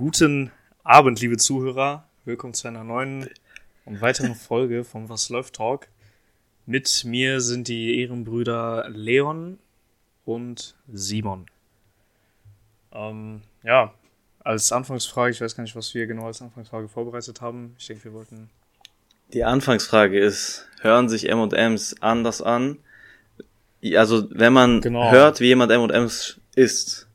Guten Abend, liebe Zuhörer. Willkommen zu einer neuen und weiteren Folge vom Was läuft Talk. Mit mir sind die Ehrenbrüder Leon und Simon. Ähm, ja, als Anfangsfrage, ich weiß gar nicht, was wir genau als Anfangsfrage vorbereitet haben. Ich denke, wir wollten. Die Anfangsfrage ist, hören sich M&M's anders an? Also, wenn man Genau. hört, wie jemand M&M's isst,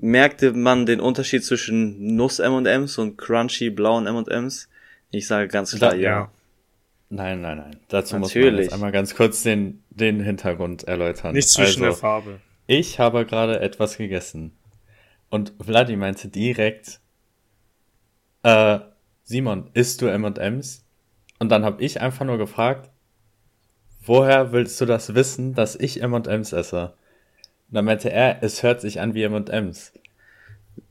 merkte man den Unterschied zwischen Nuss M&M's und crunchy blauen M&M's? Ich sage ganz klar, Da- ja. Nein, nein, nein. Dazu muss man Natürlich. jetzt einmal ganz kurz den, den Hintergrund erläutern. Nicht zwischen der also, Farbe. ich habe gerade etwas gegessen. Und Vladi meinte direkt, äh, Simon, isst du M&M's? Und dann habe ich einfach nur gefragt, woher willst du das wissen, dass ich M&M's esse? Und dann meinte er, es hört sich an wie M&M's.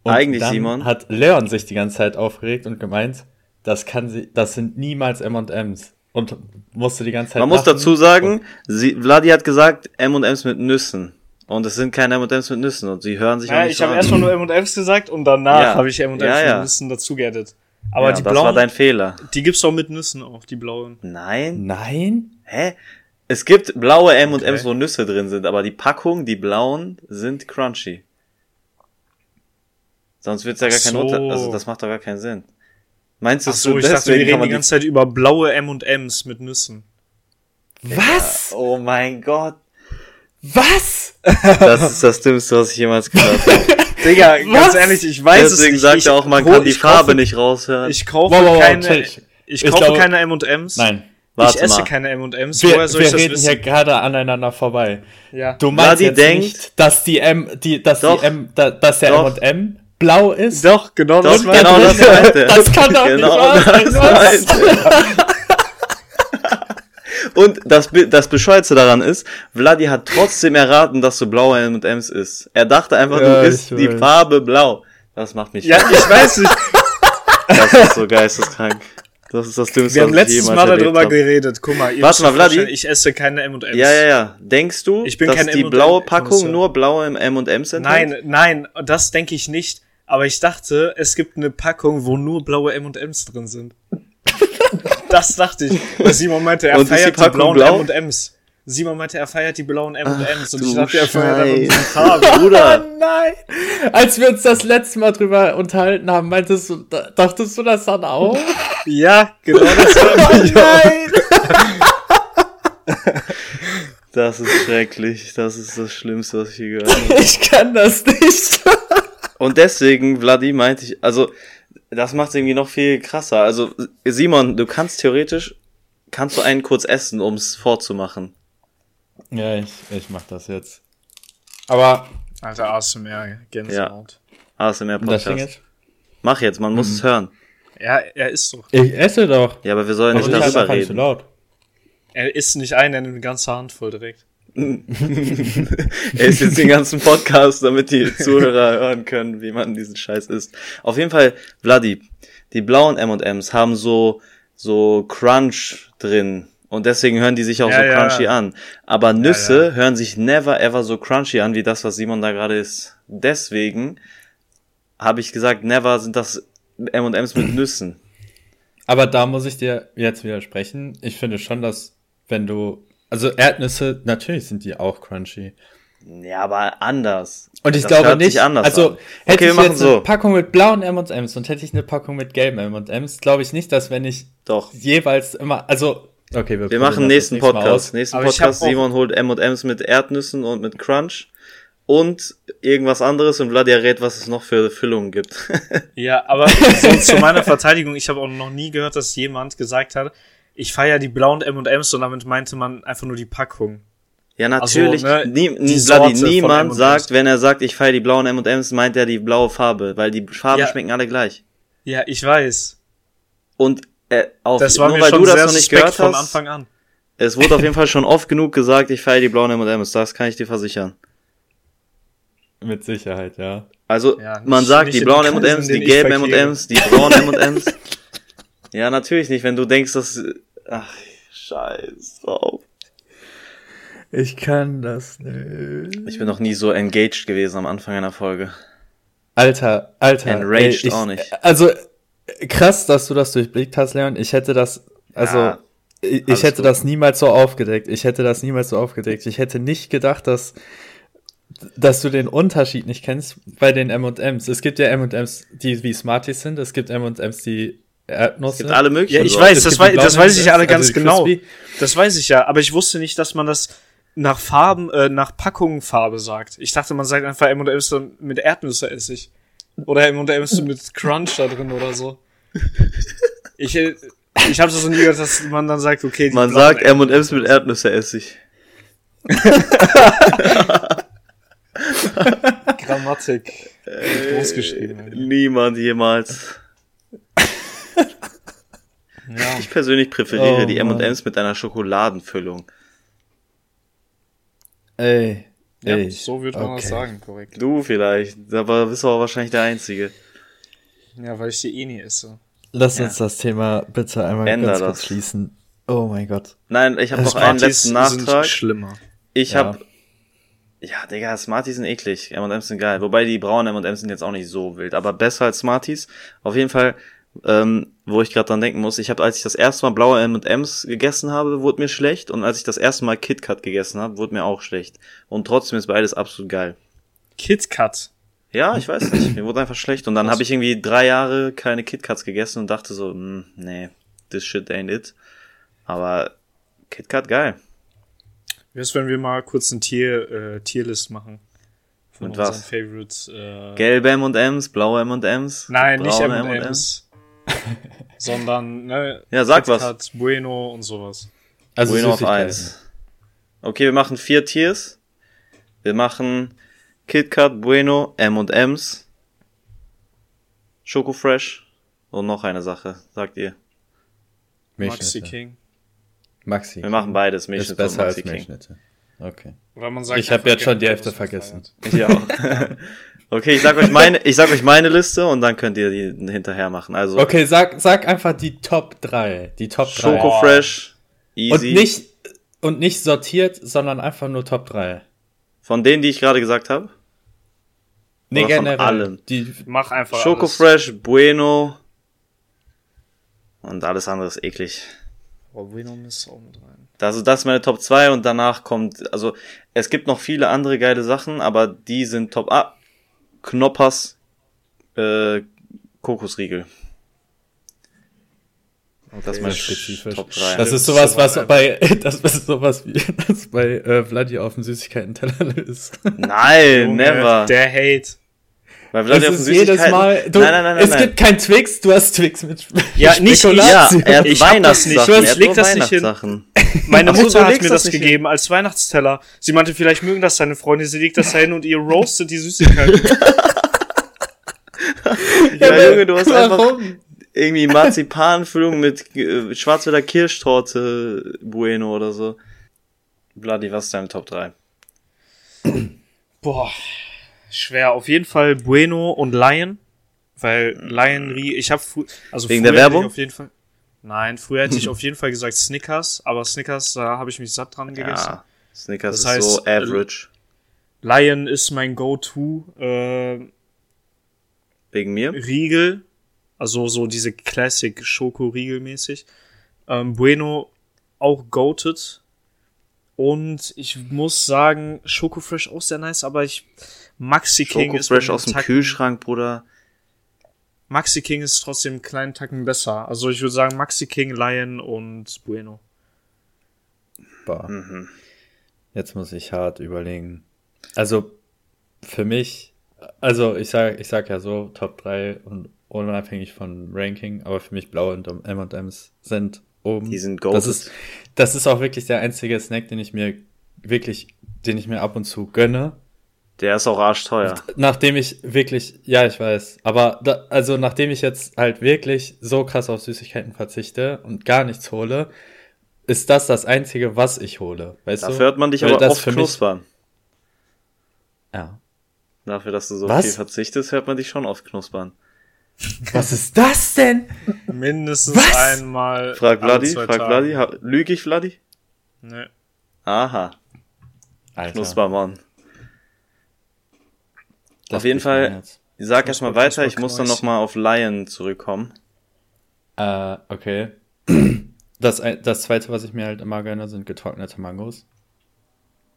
Und Eigentlich, dann Simon- hat Leon sich die ganze Zeit aufgeregt und gemeint, das kann sie, das sind niemals M&M's. Und musste die ganze Zeit Man muss dazu sagen, sie, Vladi hat gesagt M&M's mit Nüssen. Und es sind keine M&M's mit Nüssen und sie hören sich auch Ja, nicht ich so habe erstmal nur M&M's gesagt und danach Ja. habe ich M&M's Ja, ja. mit Nüssen dazu geaddet. Aber ja, die das blauen, war dein Fehler. die gibt's auch mit Nüssen auch, die blauen. Nein? Nein? Hä? Es gibt blaue M&M's, Okay. wo Nüsse drin sind, aber die Packung, die blauen, sind crunchy. Sonst wird's ja gar Ach kein so. Unter... Also das macht doch gar keinen Sinn. Meinst du, Ach so, ich dachte, wir deswegen reden man die ganze Zeit über blaue M&M's mit Nüssen. Was? Oh mein Gott. Was? Das ist das Dümmste, was ich jemals gehört habe. Digga, ganz Was? ehrlich, ich weiß es Deswegen nicht. sagt ich, er auch, man kann die Farbe kaufe, nicht raushören. Ich kaufe Wow, wow, wow, keine, ich, Ich kaufe glaube- keine M&M's. Nein. Warte ich esse mal. keine M&M's. Wir, Woher soll ich wir das reden wissen? hier gerade aneinander vorbei. ja. Du meinst Vladi jetzt denkt- nicht, dass die M, die, dass Doch. die M, da, dass der. M&M blau ist? Doch, genau Doch, das war genau das meinte. Das kann doch genau nicht wahr sein. Meinte. Und das, das Bescheuerste daran ist, Vladi hat trotzdem erraten, dass du blaue M&M's isst. Er dachte einfach, Ja, du isst ich die. Farbe blau. Das macht mich Ja, ich weiß nicht. Das ist so geisteskrank. Das ist das Dümmste, Wir haben letztes Mal darüber habe. geredet. Guck mal, ihr Warte mal, Vladi. Ich esse keine M&M's. Ja, ja, ja. Denkst du, Ich bin dass kein die M&M blaue Packung Konnoisseur. nur blaue M&M's enthält? Nein, nein, das denke ich nicht. Aber ich dachte, es gibt eine Packung, wo nur blaue M&M's drin sind. das dachte ich. Weil Simon meinte, er Und die feiert die, Packung blauen blau? M&M's. Simon meinte, er feiert die blauen M&M's. Und ich dachte, er feiert diese Scheiße. Farbe. Oh Bruder. nein! Als wir uns das letzte Mal drüber unterhalten haben, meintest du, da- dachtest du das dann auch? Ja, genau das war Oh nein! Das ist schrecklich. Das ist das Schlimmste, was ich je gehört habe. Ich kann das nicht. Und deswegen, Vladi, meinte ich, also, das macht irgendwie noch viel krasser. Also, Simon, du kannst theoretisch, kannst du einen kurz essen, ums vorzumachen. Ja, ich, ich mach das jetzt. Aber Alter, ASMR, Gänsehaut. ASMR das Ding Podcast. ist, Mach jetzt, man muss es hören. Ja. er ist so. ich esse doch. Ja, aber wir sollen Aber nicht ich halt darüber so reden. laut. Er isst nicht ein, er nimmt eine ganze Handvoll direkt. Er ist jetzt den ganzen Podcast, damit die Zuhörer hören können, wie man diesen Scheiß isst. Auf jeden Fall, Vladi, die blauen M&M's haben so, so Crunch drin. Und deswegen hören die sich auch Ja, so ja. crunchy an. Aber Nüsse ja. hören sich never ever so crunchy an, wie das, was Simon da gerade ist. Deswegen habe ich gesagt, never sind das M&M's mit Nüssen. Aber da muss ich dir jetzt widersprechen. Ich finde schon, dass wenn du, also Erdnüsse, natürlich sind die auch crunchy. Ja, aber anders. Und ich Das glaube nicht, anders also an. hätte Okay, ich jetzt so. eine Packung mit blauen M&M's und hätte ich eine Packung mit gelben M&M's, glaube ich nicht, dass wenn ich Doch. jeweils immer, also, okay, Wir probieren machen nächsten Podcast. Nächsten Aber Podcast, Simon holt M&M's mit Erdnüssen und mit Crunch und irgendwas anderes und Vlad rät, was es noch für Füllungen gibt. Ja, aber so zu meiner Verteidigung, ich habe auch noch nie gehört, dass jemand gesagt hat, ich feiere die blauen M&M's und damit meinte man einfach nur die Packung. ja, natürlich. Also, ne, nie, von niemand sagt, wenn er sagt, ich feiere die blauen M&M's, meint er die blaue Farbe, weil die Farben Ja. schmecken alle gleich. Ja, ich weiß. Und äh, auf, Das war nur mir weil schon du das sehr noch nicht suspekt gehört von hast, Anfang an. es wurde auf jeden Fall schon oft genug gesagt, ich feiere die blauen M&M's, das kann ich dir versichern. Mit Sicherheit, ja. Also, Ja, man sagt die blauen M&M's, die gelben. M&M's, die braunen M&M's. ja, natürlich nicht, wenn du denkst, dass, ach, scheiß drauf. Ich kann das nicht. Ich bin noch nie so engaged gewesen am Anfang einer Folge. Alter, Alter. Enraged ey, ich, auch nicht. Also, krass, dass du das durchblickt hast, Leon. Ich hätte das, also, Ja, ich, hätte gut. das niemals so aufgedeckt. Ich hätte das niemals so aufgedeckt. Ich hätte nicht gedacht, dass, dass du den Unterschied nicht kennst bei den M&M's. Es gibt ja M&M's, die wie Smarties sind. Es gibt M&M's, die Erdnuss Es gibt sind. alle möglichen. Ja, ich weiß, das, wei das weiß ich ja alle ganz also genau. Das weiß ich ja, aber ich wusste nicht, dass man das nach Farben, äh, nach Packungsfarbe sagt. Ich dachte, man sagt einfach M&M's dann mit Erdnüsse-Essig. Oder M&M's mit Crunch da drin oder so. Ich, äh, ich habe das noch nie gehört, dass man dann sagt, okay, die Man sagt M&M's mit Erdnüsse-Essig. Grammatik. Groß geschrieben. Alter. Niemand jemals. Ja. Ich persönlich präferiere Oh, die. M&M's mit einer Schokoladenfüllung. Ey, ja, ey. so würde man das okay. sagen, korrekt. Du vielleicht, aber bist du auch wahrscheinlich der Einzige. Ja, weil ich die eh nie esse. Lass Ja. uns das Thema bitte einmal Änder ganz kurz das. schließen. Oh mein Gott. Nein, ich habe noch Smarties einen letzten Nachtrag. sind schlimmer. Ich Ja. hab, ja, Digga, Smarties sind eklig. M&M's sind geil. Wobei die braunen M&M's sind jetzt auch nicht so wild, aber besser als Smarties. Auf jeden Fall, ähm, wo ich gerade dran denken muss, ich habe, als ich das erste Mal blaue M&M's gegessen habe, wurde mir schlecht und als ich das erste Mal KitKat gegessen habe, wurde mir auch schlecht. Und trotzdem ist beides absolut geil. KitKat. Ja, ich weiß nicht, mir wurde einfach schlecht und dann habe ich irgendwie drei Jahre keine KitKats gegessen und dachte so, hm, nee, this shit ain't it. Aber KitKat geil. Wie wär's, wenn wir mal kurz ein Tier, äh, Tierlist machen? Von Mit unseren was? Favorites. Äh, Gelbe M&M's, blaue M&M's. Nein, nicht M&M's. sondern, ne, Ja, sag KitKat, Bueno und sowas. Also Bueno auf eins. Okay, wir machen vier Tiers. Wir machen KitKat, Bueno, M&M's, Schoko Fresh und noch eine Sache, sagt ihr. Maxi. King. Maxi. Wir machen beides, ist Milchschnitte und besser als Maxi King. Milchschnitte. Okay. Oder man sagt Ich habe jetzt schon die Hälfte was vergessen. Ich auch. okay, ich sag euch meine, ich sag euch meine Liste und dann könnt ihr die hinterher machen. Also Okay, sag, sag einfach die Top 3. Die Top 3. Schoko Boah. Fresh, Und easy. nicht, und nicht sortiert, sondern einfach nur Top 3. von denen, die ich gerade gesagt habe. Nee, Oder von generell. allen? Die, Mach einfach Schoko alles. Fresh, Bueno und alles andere ist eklig. Oh, Bueno ist auch mit rein. Das, das ist meine Top 2 und danach kommt, also es gibt noch viele andere geile Sachen, aber die sind Top Ah, Knoppers, äh, Kokosriegel. Das ist mein spezifisch. Top 3. das ist sowas, was bei, das ist sowas wie, das bei äh, Vladi auf dem Süßigkeiten-Teller ist. Nein, Junge, never. Der Hate. Weil Das auf den ist jedes Mal, du, nein, nein, nein, nein, es nein. gibt kein Twix, du hast Twix mit Ja, nicht ich. ja, er hat Ich hab das nicht. Weihnachtssachen. Ich er leg das nicht hin. Meine so, Mutter hat mir das gegeben als Weihnachtsteller. Sie meinte, vielleicht mögen das seine Freunde. Sie legt das da hin und ihr roastet die Süßigkeiten. Ja, Junge, du hast einfach Warum? irgendwie Marzipanfüllung mit äh, Schwarzwälder Kirschtorte Bueno oder so. Bloody, was ist dein Top 3? Boah, schwer. Auf jeden Fall Bueno und Lion. Weil Lion, Rie- ich habe also Wegen der Werbung? Auf jeden Fall, nein, früher hätte ich auf jeden Fall gesagt Snickers, aber Snickers, da habe ich mich satt dran gegessen. Ja, Snickers Das ist so heißt, äh, average. Lion ist mein Go-To äh, Wegen mir? Riegel, also so diese Classic Schoko-Riegel mäßig. Ähm, bueno auch goated. Und ich muss sagen, Schoko Fresh auch sehr nice, aber ich Maxi King ist Fresh aus dem Tacken- Kühlschrank, Bruder. Maxi King ist trotzdem einen kleinen Tacken besser. Also ich würde sagen Maxi King, Lion und Bueno. Boah. Mhm. Jetzt muss ich hart überlegen. Also, für mich, also ich sag, ich sag ja so, Top 3 und unabhängig von Ranking, aber für mich blaue und M&M's sind oben. Die sind das goated. ist, das ist auch wirklich der einzige Snack, den ich mir wirklich, den ich mir ab und zu gönne. Der ist auch arschteuer. Nachdem ich wirklich, ja, ich weiß, aber da, also nachdem ich jetzt halt wirklich so krass auf Süßigkeiten verzichte und gar nichts hole, ist das das einzige, was ich hole. Weißt Dafür du? hört man dich Weil aber das oft für mich- knuspern. Ja. Dafür, dass du so Was? viel verzichtest, hört man dich schon oft knuspern. Was ist das denn? Mindestens Was? einmal. Frag Vladi, frag. Vladi. Ha- Lüg ich, Vladi? Nee. Aha, Alter, Knuspermann. Das auf jeden Fall-. Sag erstmal weiter, ich muss dann nochmal auf Lion zurückkommen. Äh, okay. Das, ein- das zweite, was ich mir halt immer gönne, sind getrocknete Mangos.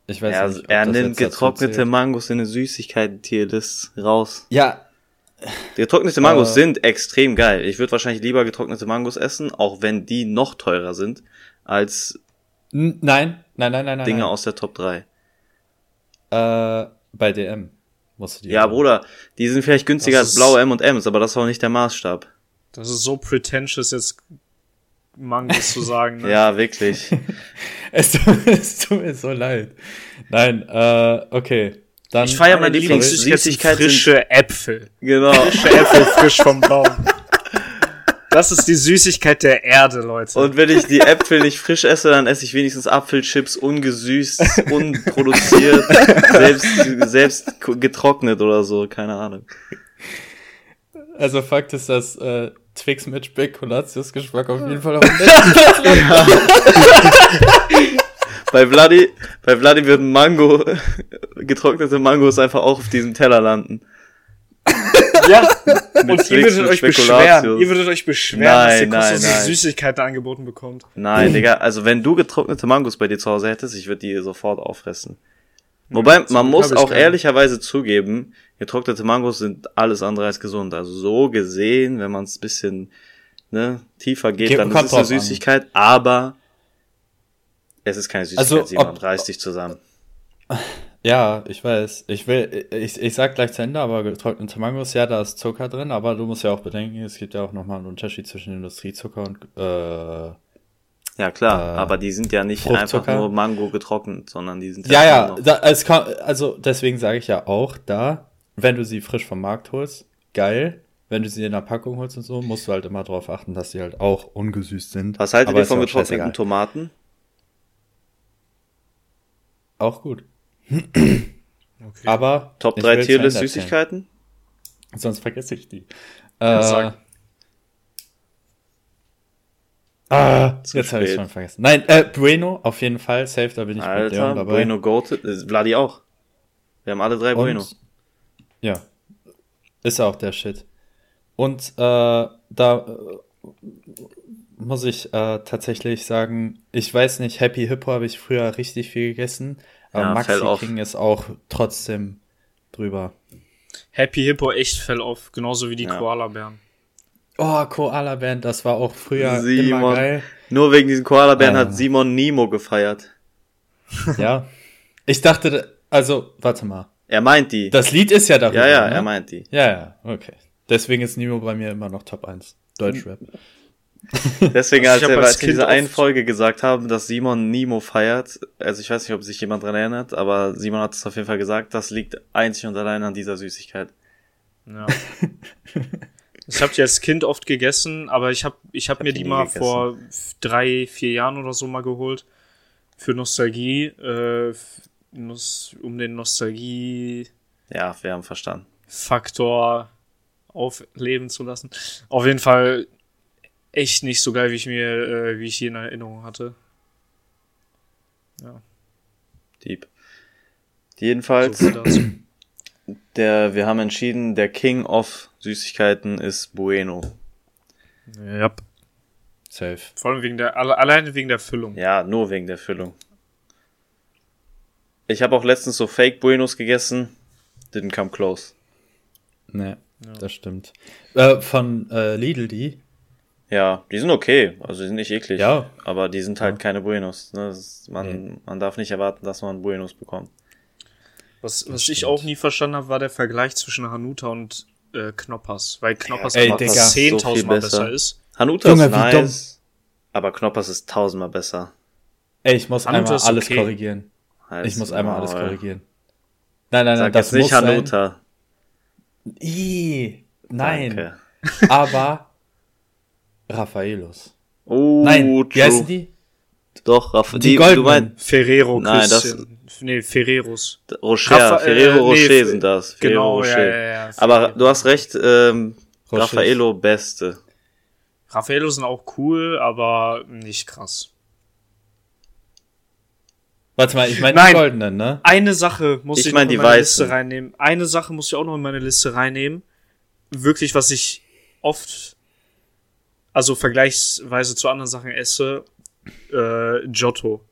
Ich weiß Ja, nicht, ob er nimmt getrocknete. Mangos in eine Süßigkeiten-Tierlist raus. Ja, Getrocknete Mangos Äh. sind extrem geil. Ich würde wahrscheinlich lieber getrocknete Mangos essen, auch wenn die noch teurer sind, als nein, nein, nein, nein, nein. Dinge nein. aus der Top 3. Äh, bei DM musst du die Ja, haben. Bruder, die sind vielleicht günstiger Das als blaue M&M's, aber das ist auch nicht der Maßstab. Das ist so pretentious, jetzt Mangos zu sagen. Ne? Ja, wirklich. Es, tut- es tut mir so leid. Nein, äh, okay. Dann, Ich feier Meine Lieblingssüßigkeit frische Äpfel. genau. Frische Äpfel frisch vom Baum. Das ist die Süßigkeit der Erde, Leute. Und wenn ich die Äpfel nicht frisch esse, dann esse ich wenigstens Apfelchips ungesüßt, unproduziert, selbst, selbst getrocknet oder so, keine Ahnung. Also Fakt ist, dass äh, Twix mit Spekulatius-Geschmack auf jeden Fall auf dem besten Platz Bei Vladi, bei Vladi würden Mango, getrocknete Mangos einfach auch auf diesem Teller landen. Ja, und ihr würdet euch beschweren. Ihr würdet euch beschweren, Nein, dass ihr kostenlose nein. Süßigkeiten angeboten bekommt. Nein, Digga, also wenn du getrocknete Mangos bei dir zu Hause hättest, ich würde die sofort auffressen. Wobei, man muss auch keine. ehrlicherweise zugeben, getrocknete Mangos sind alles andere als gesund. Also so gesehen, wenn man es bisschen ne, tiefer geht, Ge- dann ist kommt es eine drauf an. Süßigkeit, aber es ist keine Süßigkeit, Also, Simon, ob- reiß dich zusammen. Ja, ich weiß. Ich will, ich, ich sag gleich zu Ende, aber getrocknete Mangos, ja, da ist Zucker drin, aber du musst ja auch bedenken, es gibt ja auch nochmal einen Unterschied zwischen Industriezucker und, äh, Ja klar, Äh, aber die sind ja nicht einfach nur Mango getrocknet, sondern die sind ja, ja, da, es kann, also deswegen sage ich ja auch da, wenn du sie frisch vom Markt holst, geil. Wenn du sie in der Packung holst und so, musst du halt immer darauf achten, dass die halt auch ungesüßt sind. Was haltet Aber ihr von ja getrockneten. Tomaten? Auch gut. Okay. Aber Top ich 3 will's Tierlist Süßigkeiten? Sonst vergesse ich die. Äh, sag. ah, Zu jetzt habe ich schon vergessen. Nein, äh, Bueno, auf jeden Fall, safe, da bin ich mit Alter, Leon dabei. Bueno Goated, äh, Vladi auch. Wir haben alle drei Und, Bueno. Ja, ist auch der Shit. Und äh, da äh, muss ich äh, tatsächlich sagen, ich weiß nicht, Happy Hippo habe ich früher richtig viel gegessen, aber Ja, Maxi off. King ist auch trotzdem drüber. Happy Hippo echt fell auf, genauso wie die Ja. Koala-Bären. Oh, Koala Band, das war auch früher immer Simon. geil. Nur wegen diesen Koala-Bären Ah. hat Simon Nemo gefeiert. Ja. Ich dachte, also, warte mal. Er meint die. Das Lied ist ja darüber. ja, ja, ne? er meint die. Ja, ja, okay. Deswegen ist Nemo bei mir immer noch Top 1. Deutschrap. Deswegen, Also ich als, er, als wir in dieser einen Folge gesagt haben, dass Simon Nemo feiert, also ich weiß nicht, ob sich jemand dran erinnert, aber Simon hat es auf jeden Fall gesagt, das liegt einzig und allein an dieser Süßigkeit. Ja. ich habe die als Kind oft gegessen, aber ich habe ich hab hab mir die mal gegessen. vor drei, vier Jahren oder so mal geholt. Für Nostalgie, äh, um den Nostalgie-Faktor Ja, wir haben verstanden. aufleben zu lassen. Auf jeden Fall echt nicht so geil, wie ich mir, äh, wie ich die in Erinnerung hatte. Ja, Deep. so Jedenfalls, dazu. der, wir haben entschieden, der King of Süßigkeiten ist Bueno. ja. Safe. Vor allem wegen der, alle, alleine wegen der Füllung. Ja, nur wegen der Füllung. Ich habe auch letztens so Fake Buenos gegessen. Didn't come close. Ne, das stimmt. Äh, von äh, Lidl die. Ja, die sind okay. Also die sind nicht eklig. Ja. Aber die sind halt Ja. keine Buenos. Ne? Ist, man, man darf nicht erwarten, dass man Buenos bekommt. Was, was ich auch nie verstanden habe, war der Vergleich zwischen Hanuta und äh, Knoppers. Weil Knoppers Digga. 10.000 So viel Mal besser. besser ist. Hanuta Junge, ist wie nice. Aber Knoppers ist tausendmal besser. Ey, ich muss Hanuta einmal alles okay. korrigieren. Halt's Ich muss einmal alles korrigieren. Nein, nein, nein, Sag das jetzt nicht muss sein. Hanuta. Ih, nein. Danke. Aber Raffaelos. Oh, Nein, true. wie heißen die? Doch, Raff Die die, du goldenen. meinst Ferrero Nein, das-. Nee, Ferreros. Rocher, Raffa- äh, Ferrero nee, Rocher Fe- sind das. Genau, Ferrero ja, Rocher. ja, ja. Aber Ferrero. du hast recht, ähm, Rocher. Raffaello Beste. Raffaello sind auch cool, aber nicht krass. Warte mal, ich meine die Nein. goldenen, ne? Eine Sache muss Ich ich, mein noch in meine weißen. Liste reinnehmen. Eine Sache muss ich auch noch in meine Liste reinnehmen. wirklich, was ich oft, also vergleichsweise zu anderen Sachen esse, äh, Giotto.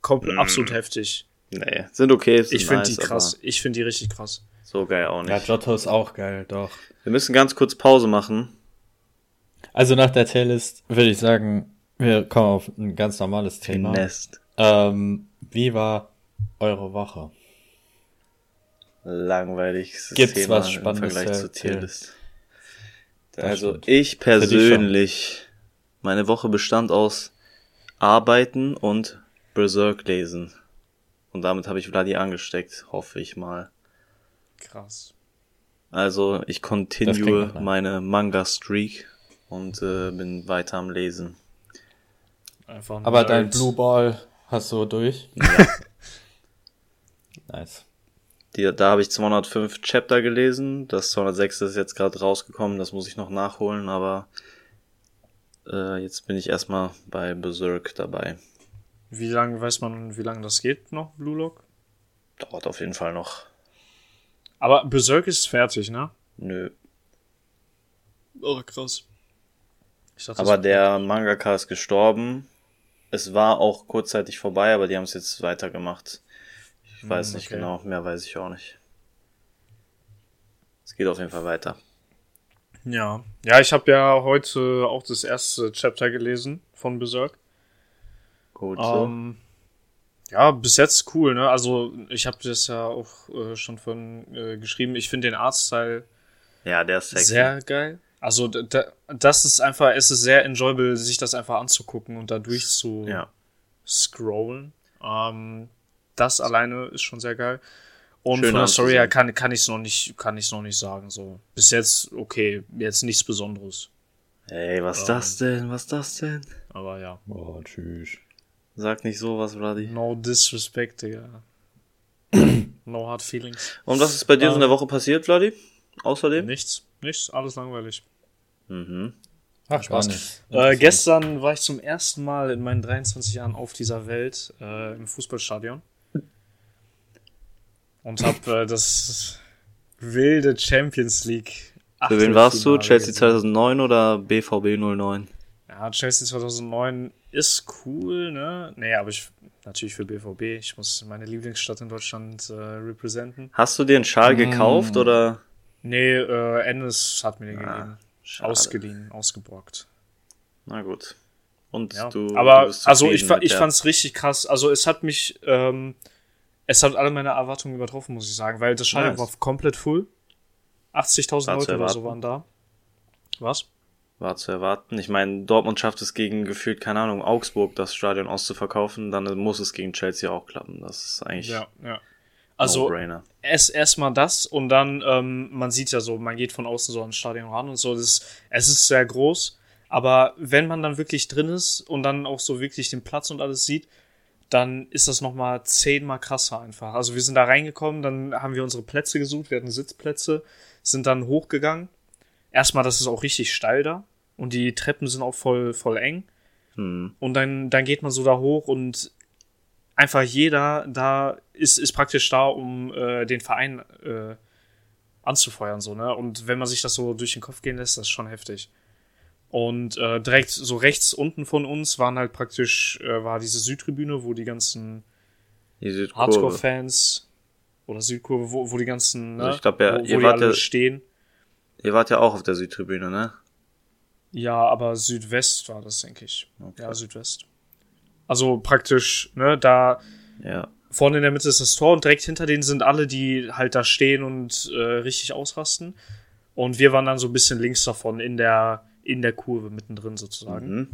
Komplett Mm. absolut heftig. Nee, sind okay. Sind Ich finde nice, die krass. Ich finde die richtig krass. So geil auch nicht. Ja, Giotto ist auch geil, doch. Wir müssen ganz kurz Pause machen. Also nach der Playlist würde ich sagen, wir kommen auf ein ganz normales Thema. Nest. Ähm, wie war eure Woche? Langweiliges Gibt's Thema was Spannendes im Vergleich zu zur? Tierlist. Also stimmt. ich persönlich, meine Woche bestand aus Arbeiten und Berserk lesen. Und damit habe ich Vladi angesteckt, hoffe ich mal. Krass. Also ich continue meine Manga-Streak und äh, bin weiter am Lesen. Einfach Aber dein Blue Ball hast du durch? Ja. Nice. Die, da habe ich 205 Chapter gelesen. Das 206 ist jetzt gerade rausgekommen. Das muss ich noch nachholen, aber äh, jetzt bin ich erstmal bei Berserk dabei. Wie lange weiß man, wie lange das geht noch, Blue Lock? Dauert auf jeden Fall noch. Aber Berserk ist fertig, ne? Nö. Oh, krass. Ich dachte, Aber der Mangaka ist gestorben. Es war auch kurzzeitig vorbei, aber die haben es jetzt weitergemacht. Ich weiß Hm, nicht okay. genau, mehr weiß ich auch nicht. Es geht auf jeden Fall weiter. Ja. Ja, ich habe ja heute auch das erste Chapter gelesen von Berserk. Gut. Ähm, ja, bis jetzt cool, ne? Also, ich habe das ja auch äh, schon von äh, geschrieben. Ich finde den Artstyle ja, der ist sexy. sehr geil. Also, da, da, das ist einfach, es ist sehr enjoyable, sich das einfach anzugucken und da durch zu Ja. scrollen. Ähm, das alleine ist schon sehr geil. Und Schön von der Story her kann, kann ich es noch nicht, kann ich noch nicht sagen. So. Bis jetzt, okay, jetzt nichts Besonderes. Ey, was Ähm. das denn? Was das denn? Aber ja. Oh, tschüss. Sag nicht sowas, Vladi. No disrespect, Digga. no hard feelings. Und was ist bei dir so in der Ähm. Woche passiert, Vladi? Außerdem? Nichts, nichts, alles langweilig. Mhm. Ach, Spaß. Spaß. Äh, gestern war ich zum ersten Mal in meinen 23 Jahren auf dieser Welt äh, im Fußballstadion. Und hab äh, das wilde Champions League. Für wen warst du? Chelsea gesehen. 2009 oder BVB 09? Ja, Chelsea 2009 ist cool, ne? Nee, aber ich natürlich für BVB. Ich muss meine Lieblingsstadt in Deutschland äh, representen. Hast du dir einen Schal Mm. gekauft oder? Nee, äh, Ennis hat mir den Ah, gegeben. schade. Ausgeliehen, ausgebrockt. Na gut. Und Ja. du. aber du bist also ich, ich der- fand's richtig krass. Also es hat mich, ähm, es hat alle meine Erwartungen übertroffen, muss ich sagen, weil das Stadion Nice. war komplett full. 80.000 War zu Leute oder so waren da. Was? War zu erwarten. Ich meine, Dortmund schafft es gegen gefühlt, keine Ahnung, Augsburg das Stadion auszuverkaufen, dann muss es gegen Chelsea auch klappen. Das ist eigentlich Ja, ja. Also No-Brainer. erst erstmal das und dann, ähm, man sieht ja so, man geht von außen so ans Stadion ran und so. Das ist, es ist sehr groß, aber wenn man dann wirklich drin ist und dann auch so wirklich den Platz und alles sieht, dann ist das nochmal zehnmal krasser einfach. Also wir sind da reingekommen, dann haben wir unsere Plätze gesucht, wir hatten Sitzplätze, sind dann hochgegangen. Erstmal, das ist auch richtig steil da und die Treppen sind auch voll, voll eng. Hm. Und dann, dann geht man so da hoch und einfach jeder da ist, ist praktisch da, um äh, den Verein äh, anzufeuern, so, ne? Und wenn man sich das so durch den Kopf gehen lässt, das ist schon heftig. Und äh, direkt so rechts unten von uns waren halt praktisch, äh, war diese Südtribüne, wo die ganzen Die. Hardcore-Fans oder Südkurve, wo, wo die ganzen, ne? Also ich glaub, ja, wo, wo ihr die wart alle ja- stehen. Ihr wart ja auch auf der Südtribüne, ne? Ja, aber Südwest war das, denke ich. Okay. Ja, Südwest. Also praktisch, ne, da Ja. vorne in der Mitte ist das Tor und direkt hinter denen sind alle, die halt da stehen und äh, richtig ausrasten. Und wir waren dann so ein bisschen links davon in der, in der Kurve mittendrin sozusagen. Mhm.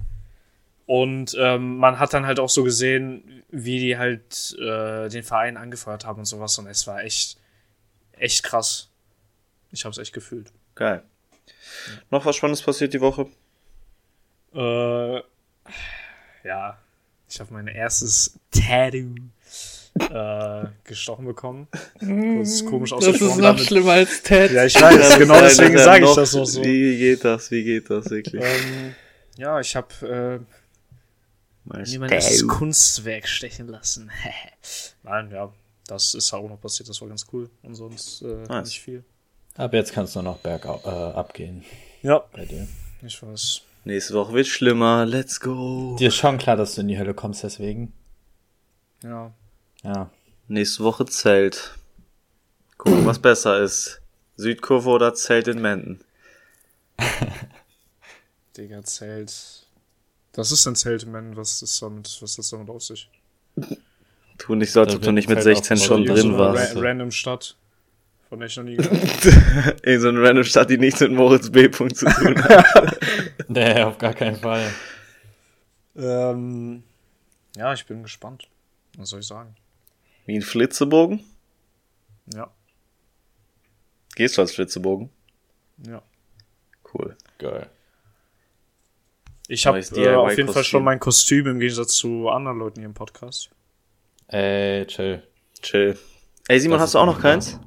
Und ähm, man hat dann halt auch so gesehen, wie die halt äh, den Verein angefeuert haben und sowas. Und es war echt, echt krass. Ich habe es echt gefühlt. Geil. Noch was Spannendes passiert die Woche? Äh, ja, ich habe mein erstes Tattoo äh, gestochen bekommen. Komisch Das ist ausgesprochen. noch damit. schlimmer als Ted. Ja, ich weiß, genau Das ist deswegen ja sage ich noch- das auch so. Wie geht das? Wie geht das wirklich? Ähm, ja, ich habe äh, mir mein erstes. Kunstwerk stechen lassen. Nein, ja, das ist auch noch passiert, das war ganz cool. Und sonst äh, Nice. nicht viel. Aber jetzt kannst du noch bergab äh, abgehen Ja, bei dir. ich weiß. Nächste Woche wird schlimmer. Let's go. Dir ist schon klar, dass du in die Hölle kommst, deswegen. Ja. Ja. Nächste Woche Zelt. Gucken, was besser ist. Südkurve oder Zelt in Menden. Digga, Zelt. Das ist ein Zeltman, was ist damit, was ist das damit auf sich? Tu nicht so, als ob du nicht mit Zelt 16 aufgebaut. schon drin so warst. Ra random Stadt. Von der ich noch nie gehört In so einer random Stadt, die nichts mit Moritz B. Punkt zu tun hat. Nee, auf gar keinen Fall. ähm, Ja, ich bin gespannt. Was soll ich sagen? Wie ein Flitzebogen? Ja, Gehst du als Flitzebogen? ja. Cool. Geil. Ich habe äh, auf jeden Fall schon mein Kostüm im Gegensatz zu anderen Leuten hier im Podcast. Ey, chill. Chill. Ey, Simon, Das hast du auch noch keins? da.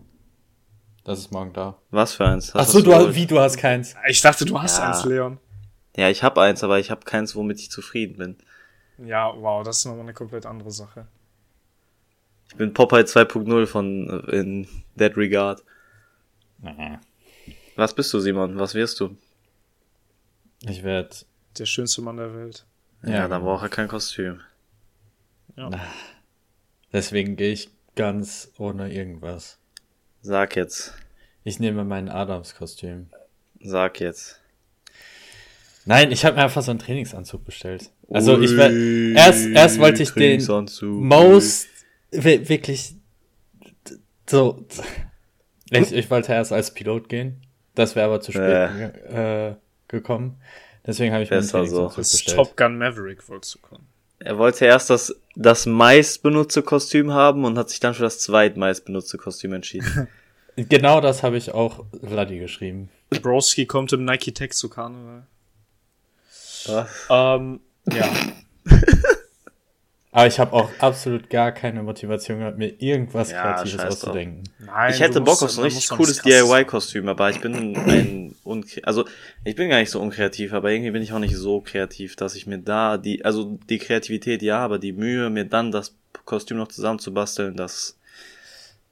Das ist morgen da. Was für eins? Hast Achso, du hast, wie, du hast keins. Ich dachte, du hast Ja. eins, Leon. Ja, ich hab eins, aber ich hab keins, womit ich zufrieden bin. Ja, wow, das ist nochmal eine komplett andere Sache. Ich bin Popeye 2.0 von äh, in that regard. Nee. Was bist du, Simon? Was wirst du? Ich werde. Der schönste Mann der Welt. Ja, Ja, dann braucht er kein Kostüm. Ja. Deswegen gehe ich ganz ohne irgendwas. Sag jetzt. Ich nehme mein Adams-Kostüm. Sag jetzt. Nein, ich habe mir einfach so einen Trainingsanzug bestellt. Also ich wär, erst, erst wollte ich den most wirklich so. Ich, ich wollte erst als Pilot gehen. Das wäre aber zu spät Äh. äh, gekommen. Deswegen habe ich mir Besser so. Top Gun Maverick wolltest du kommen. Er wollte erst das, das meist benutzte Kostüm haben und hat sich dann für das zweitmeist benutzte Kostüm entschieden. Genau das habe ich auch Vladi geschrieben. Broski kommt im Nike Tech zu Karneval. Was? Ähm, ja. Aber ich habe auch absolut gar keine Motivation gehabt, mir irgendwas Ja, Kreatives auszudenken. Nein, ich hätte Bock auf so ein richtig cooles DIY-Kostüm, aber ich bin ein also ich bin gar nicht so unkreativ, aber irgendwie bin ich auch nicht so kreativ, dass ich mir da die, also die Kreativität ja, aber die Mühe, mir dann das Kostüm noch zusammenzubasteln, das,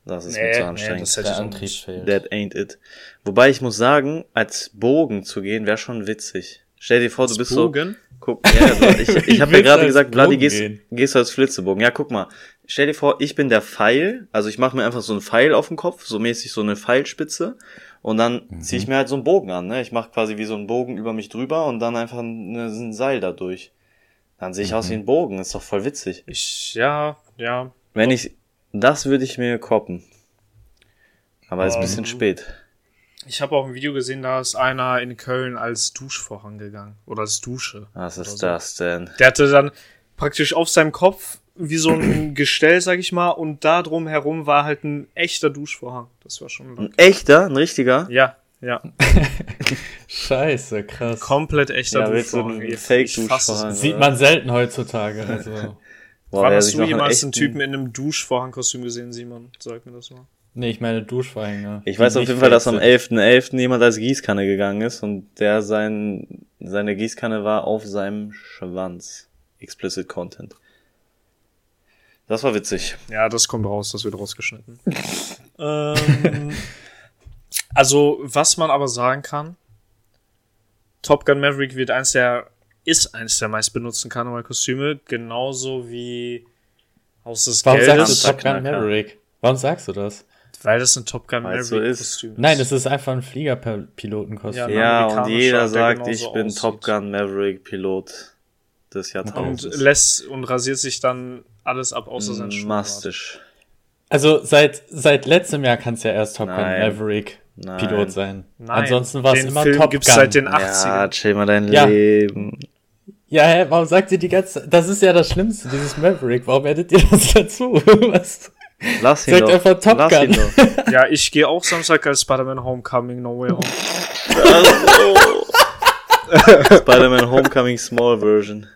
das ist mir Nee, zu nee, anstrengend. das hätte Der Antrieb nicht. fehlt. That ain't it. Wobei ich muss sagen, als Bogen zu gehen, wäre schon witzig. Stell dir vor, du bist Bogen? so. Guck, ja, also ich, ich habe mir gerade gesagt, Bloody, gehst, gehen? gehst du als Flitzebogen. Ja, guck mal. Stell dir vor, ich bin der Pfeil, also ich mache mir einfach so einen Pfeil auf den Kopf, so mäßig so eine Pfeilspitze und dann Mhm. ziehe ich mir halt so einen Bogen an, ne? Ich mache quasi wie so einen Bogen über mich drüber und dann einfach ein, ein Seil dadurch. Dann sehe ich aus Mhm. wie ein Bogen, ist doch voll witzig. Ich, ja, ja. Wenn ich, das würde ich mir koppen. Aber ist ein bisschen Ähm, spät. Ich habe auch ein Video gesehen, da ist einer in Köln als Duschvorhang gegangen. Oder als Dusche. Was ist so. das denn? Der hatte dann praktisch auf seinem Kopf wie so ein Gestell, sag ich mal, und da drum herum war halt ein echter Duschvorhang. Das war schon lang. Ein echter, ein richtiger? Ja, ja. Scheiße, krass. Komplett echter Ja, Duschvorhang. Ich- Fake-Duschvorhang? Sieht man selten heutzutage. Also. Boah, Wann hast du jemals einen Typen in einem Duschvorhangkostüm gesehen, Simon? Sag mir das mal. Nee, ich meine Duschvorhänge. Ich weiß auf jeden Fall, dass am fake sind. 11.11. jemand als Gießkanne gegangen ist und der sein, seine Gießkanne war auf seinem Schwanz. Explicit Content. Das war witzig. Ja, das kommt raus, das wird rausgeschnitten. ähm, also, was man aber sagen kann, Top Gun Maverick wird eins der, ist eins der meist benutzten Karnevalkostüme, genauso wie Haus des Warum Geldes, sagst du Top Gun. Maverick? Warum sagst du das? Weil das ein Top Gun Weil's so Maverick ist. Kostüm Nein, es ist einfach ein Fliegerpilotenkostüm. Ja, Ja, und jeder der sagt, ich bin aussieht. Top Gun Maverick Pilot des und Jahrtausends. lässt und rasiert sich dann alles ab, außer sein Schnurrbart. Mastisch. Also seit, seit letztem Jahr kann es ja erst Top Gun. Maverick Nein. Pilot sein. Nein, Ansonsten war es immer Film Top gibt's Gun. seit den Ja, 80ern. chill mal dein Ja. Leben. Ja, hä, warum sagt ihr die ganze Das ist ja das Schlimmste, dieses Maverick. Warum addet ihr das dazu? Was? Lass ihn Sagt doch. einfach Top Lass Gun. ihn doch. Ja, ich gehe auch Samstag als Spider-Man Homecoming No Way Home. Spider-Man Homecoming Small Version.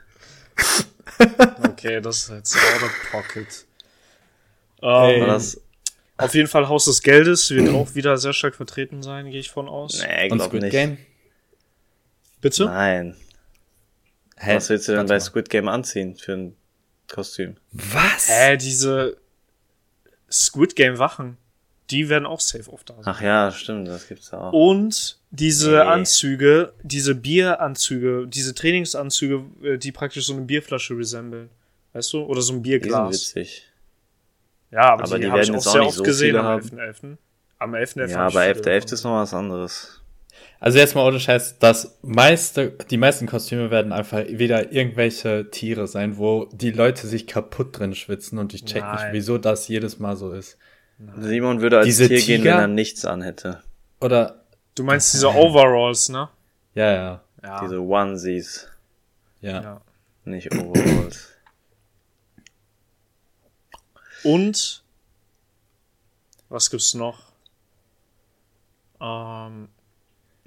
Okay, das ist jetzt out of pocket. Ähm, das? auf jeden Fall Haus des Geldes wird auch wieder sehr stark vertreten sein, gehe ich von aus. Nee, Und glaub Squid nicht. Game? Bitte? Nein. Hä? Was willst du denn bei. Squid Game anziehen für ein Kostüm? Was? Hä, diese Squid Game Wachen. Die werden auch safe oft da sein. Ach ja, stimmt, das gibt's auch. Und diese Nee. Anzüge, diese Bieranzüge, diese Trainingsanzüge, äh, die praktisch so eine Bierflasche resemblen. Weißt du? Oder so ein die sind Bierglas. witzig. Ja, aber, Aber die, die habe ich werden auch jetzt auch sehr nicht oft gesehen am haben. 11.11. Am 11.11. Ja, aber viele 11.11. davon. ist noch was anderes. Also jetzt mal ohne Scheiß, das meiste, die meisten Kostüme werden einfach wieder irgendwelche Tiere sein, wo die Leute sich kaputt drin schwitzen und ich check nicht, Nein. wieso das jedes Mal so ist. Simon würde als Diese Tier gehen, Tiger? wenn er nichts anhätte. Oder, Du meinst diese Overalls, ne? ja, ja, Ja. Diese Onesies, ja. ja. nicht Overalls. Und was gibt's noch? Ähm,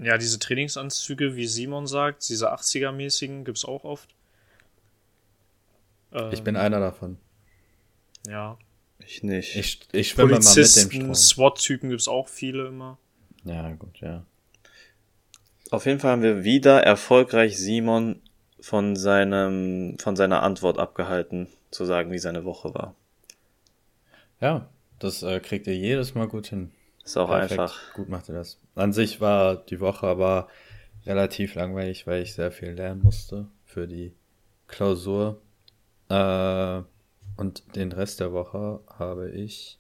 ja, diese Trainingsanzüge, wie Simon sagt, diese 80er-mäßigen gibt's auch oft. Ähm, Ich bin einer davon. ja. Ich nicht. Ich, ich schwimme mal mit dem Strom. SWAT-Typen gibt's auch viele immer. Ja, gut, ja. Auf jeden Fall haben wir wieder erfolgreich Simon von seinem, von seiner Antwort abgehalten, zu sagen, wie seine Woche war. Ja, das äh, kriegt ihr jedes Mal gut hin. Ist auch Perfekt. einfach. Gut macht ihr das. An sich war die Woche aber relativ langweilig, weil ich sehr viel lernen musste für die Klausur. Äh, und den Rest der Woche habe ich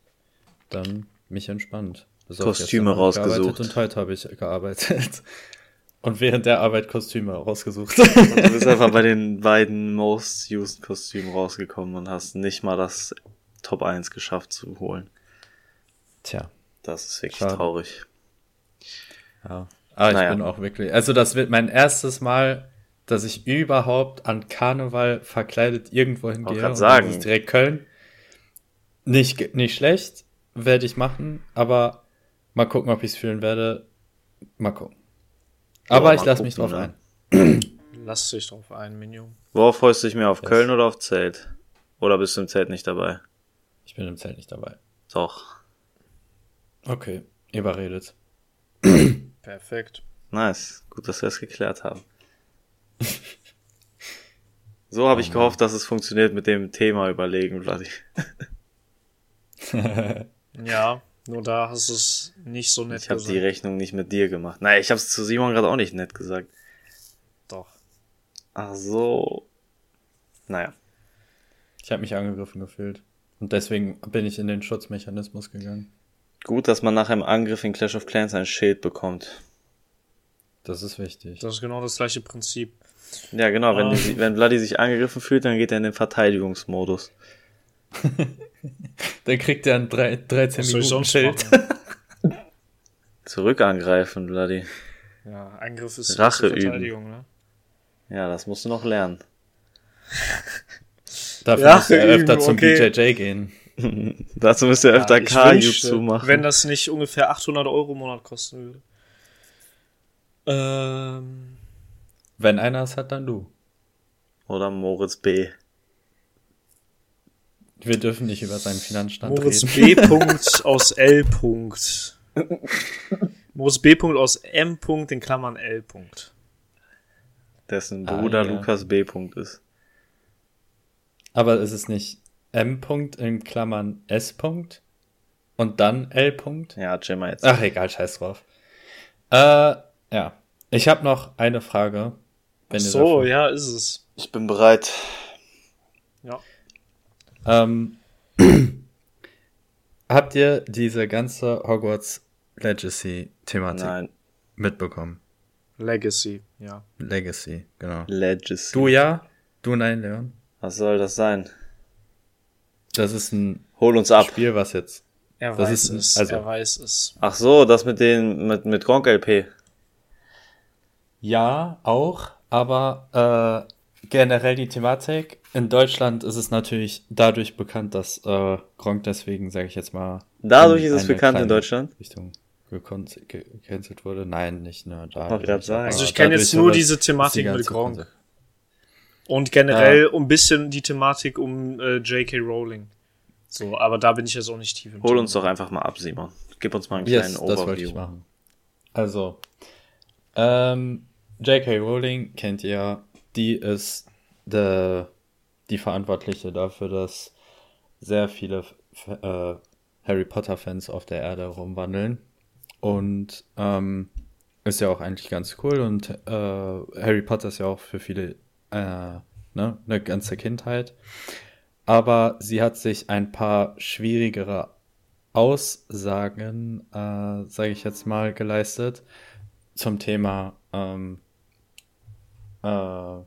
dann mich entspannt. Kostüme rausgesucht. Und heute habe ich gearbeitet. Und während der Arbeit Kostüme rausgesucht. Du bist einfach bei den beiden Most Used Kostümen rausgekommen und hast nicht mal das Top 1 geschafft zu holen. Tja, Das ist wirklich Schade. traurig. ja. Aber ich Naja. bin auch wirklich. Also, das wird mein erstes Mal, dass ich überhaupt an Karneval verkleidet irgendwo hingehe. Und sagen. Das ist direkt Köln. Nicht, nicht schlecht, werde ich machen, aber mal gucken, ob ich es fühlen werde. Mal gucken. Aber Ja, ich lasse mich drauf ne? ein. Lass dich drauf ein, Minion. Worauf freust du dich mehr? Auf Yes. Köln oder auf Zelt? Oder bist du im Zelt nicht dabei? Ich bin im Zelt nicht dabei. Doch. Okay, überredet. Perfekt. Nice. Gut, dass wir es geklärt haben. So habe ich gehofft, dass es funktioniert mit dem Thema überlegen, Vladi. Ja, nur da hast du es nicht so nett Ich habe gesagt. die Rechnung nicht mit dir gemacht. Nein, ich habe es zu Simon gerade auch nicht nett gesagt. Doch. Ach so. Naja. Ich habe mich angegriffen gefühlt. Und deswegen bin ich in den Schutzmechanismus gegangen. Gut, dass man nach einem Angriff in Clash of Clans ein Schild bekommt. Das ist wichtig. Das ist genau das gleiche Prinzip. Ja, genau. Wenn, Ah. die, wenn Vladi sich angegriffen fühlt, dann geht er in den Verteidigungsmodus. Dann kriegt er ein drei- 13 Was Minuten Schild. Zurück angreifen, Vladi. Ja, Angriff ist Rache zur üben. Verteidigung, ne? Ja, das musst du noch lernen. Dafür Ja, muss er öfter üben, zum okay. BJJ gehen. Dazu müsst ihr öfter ich K-YouTube wünschte, zumachen. Wenn das nicht ungefähr 800 Euro im Monat kosten würde. Ähm, Wenn einer es hat, dann du. Oder Moritz B. Wir dürfen nicht über seinen Finanzstand Moritz reden. B. Punkt aus L. Punkt. Moritz B. Punkt aus M. Punkt in Klammern L. Punkt. Dessen Ah, Bruder ja. Lukas B. Punkt ist. Aber ist es nicht M. Punkt in Klammern S. Punkt und dann L. Punkt? Ja, chill mal jetzt. Ach, egal, scheiß drauf. Äh, ja. Ich habe noch eine Frage. Wenn so, ja, ist es. Ich bin bereit. Ja. Ähm, habt ihr diese ganze Hogwarts Legacy-Thematik Nein. mitbekommen? Legacy, ja. Legacy, genau. Legacy. Du ja? Du nein, Leon? Was soll das sein? Das ist ein Hol uns ab. Spiel, was jetzt. Er Das weiß ist- es. also- er weiß es. Ach so, das mit den, mit, mit Gronk LP. Ja, auch, aber äh, generell die Thematik. In Deutschland ist es natürlich dadurch bekannt, dass äh, Gronk deswegen, sage ich jetzt mal. Dadurch in ist es bekannt in Deutschland? Richtung gecancelt wurde. Nein, nicht nur da. Also ich kenne jetzt nur diese Thematik mit Gronk. Und generell um ein bisschen die Thematik um äh, J.K. Rowling. So, aber da bin ich jetzt auch nicht tief im Hol Thema. uns doch einfach mal ab, Simon. Gib uns mal einen kleinen Yes, das wollte ich Overview. machen. Also, ähm, J.K. Rowling kennt ihr, die ist de, die Verantwortliche dafür, dass sehr viele äh, Harry Potter-Fans auf der Erde rumwandeln. Und ähm, ist ja auch eigentlich ganz cool. Und äh, Harry Potter ist ja auch für viele äh, ne, eine ganze Kindheit. Aber sie hat sich ein paar schwierigere Aussagen, äh, sage ich jetzt mal, geleistet zum Thema ähm, äh,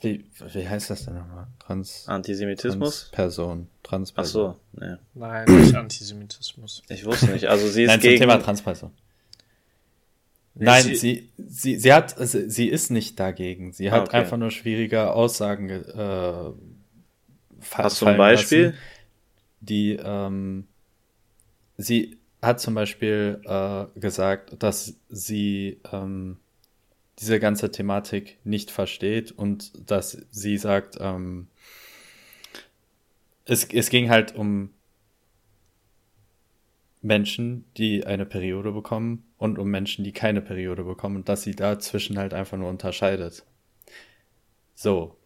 wie, wie heißt das denn nochmal? Trans Antisemitismus? Transperson. Ach Transperson. so, ne. Nein, nicht Antisemitismus. Ich wusste nicht. Also sie ist Nein, zum gegen. Thema Transperson. Nein, sie- sie, sie, sie hat, also sie ist nicht dagegen. Sie Ah, hat okay. einfach nur schwierige Aussagen ge- äh, Hast du ein Beispiel? lassen, die, ähm, sie hat zum Beispiel äh, gesagt, dass sie ähm, diese ganze Thematik nicht versteht und dass sie sagt, ähm, es, es ging halt um Menschen, die eine Periode bekommen und um Menschen, die keine Periode bekommen und dass sie dazwischen halt einfach nur unterscheidet. So.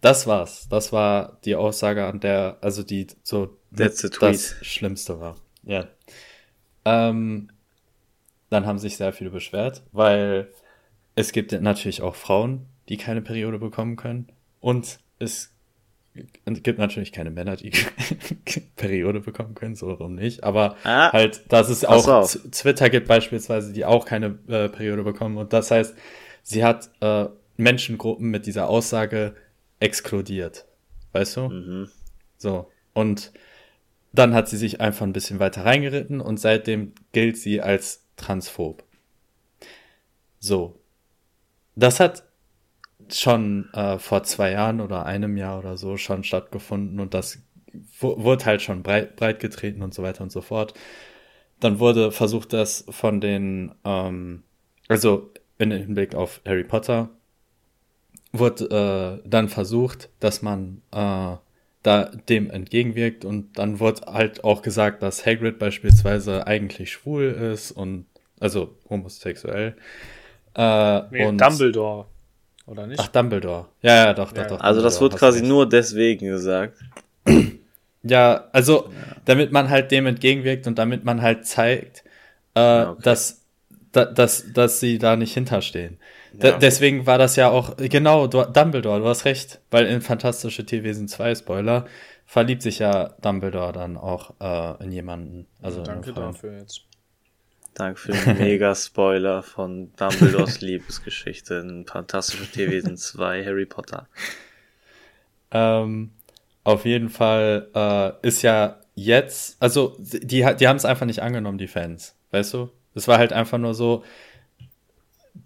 Das war's. Das war die Aussage, an der, also die so das. Schlimmste war. Ja. Ähm, dann haben sich sehr viele beschwert, weil es gibt natürlich auch Frauen, die keine Periode bekommen können. Und es gibt natürlich keine Männer, die Periode bekommen können, so warum nicht. Aber Ah, halt, dass es auch Twitter gibt beispielsweise, die auch keine äh, Periode bekommen. Und das heißt, sie hat äh, Menschengruppen mit dieser Aussage exkludiert. Weißt du? Mhm. So. Und dann hat sie sich einfach ein bisschen weiter reingeritten und seitdem gilt sie als transphob. So. Das hat schon äh, vor zwei Jahren oder einem Jahr oder so schon stattgefunden und das wu- wurde halt schon breit, breit getreten und so weiter und so fort. Dann wurde versucht, das von den, ähm, also in Hinblick auf Harry Potter, wurde äh, dann versucht, dass man äh, da dem entgegenwirkt und dann wurde halt auch gesagt, dass Hagrid beispielsweise eigentlich schwul ist und also homosexuell. Äh, Nee, und Dumbledore. Oder nicht? Ach, Dumbledore. Ja, ja, doch, Ja. doch, doch. Also das Dumbledore, wird hast quasi nur deswegen gesagt. Ja, also damit man halt dem entgegenwirkt und damit man halt zeigt, äh, Ja, okay. dass, da, dass, dass sie da nicht hinterstehen. Da, Ja. Deswegen war das ja auch, genau, du, Dumbledore, du hast recht, weil in Fantastische Tierwesen 2, Spoiler, verliebt sich ja Dumbledore dann auch äh, in jemanden. Also Danke Frau. dafür jetzt. Danke für den Mega-Spoiler von Dumbledores Liebesgeschichte in Fantastische Tierwesen 2 Harry Potter. Ähm, auf jeden Fall äh, ist ja jetzt, also die, die haben es einfach nicht angenommen, die Fans, weißt du? Es war halt einfach nur so,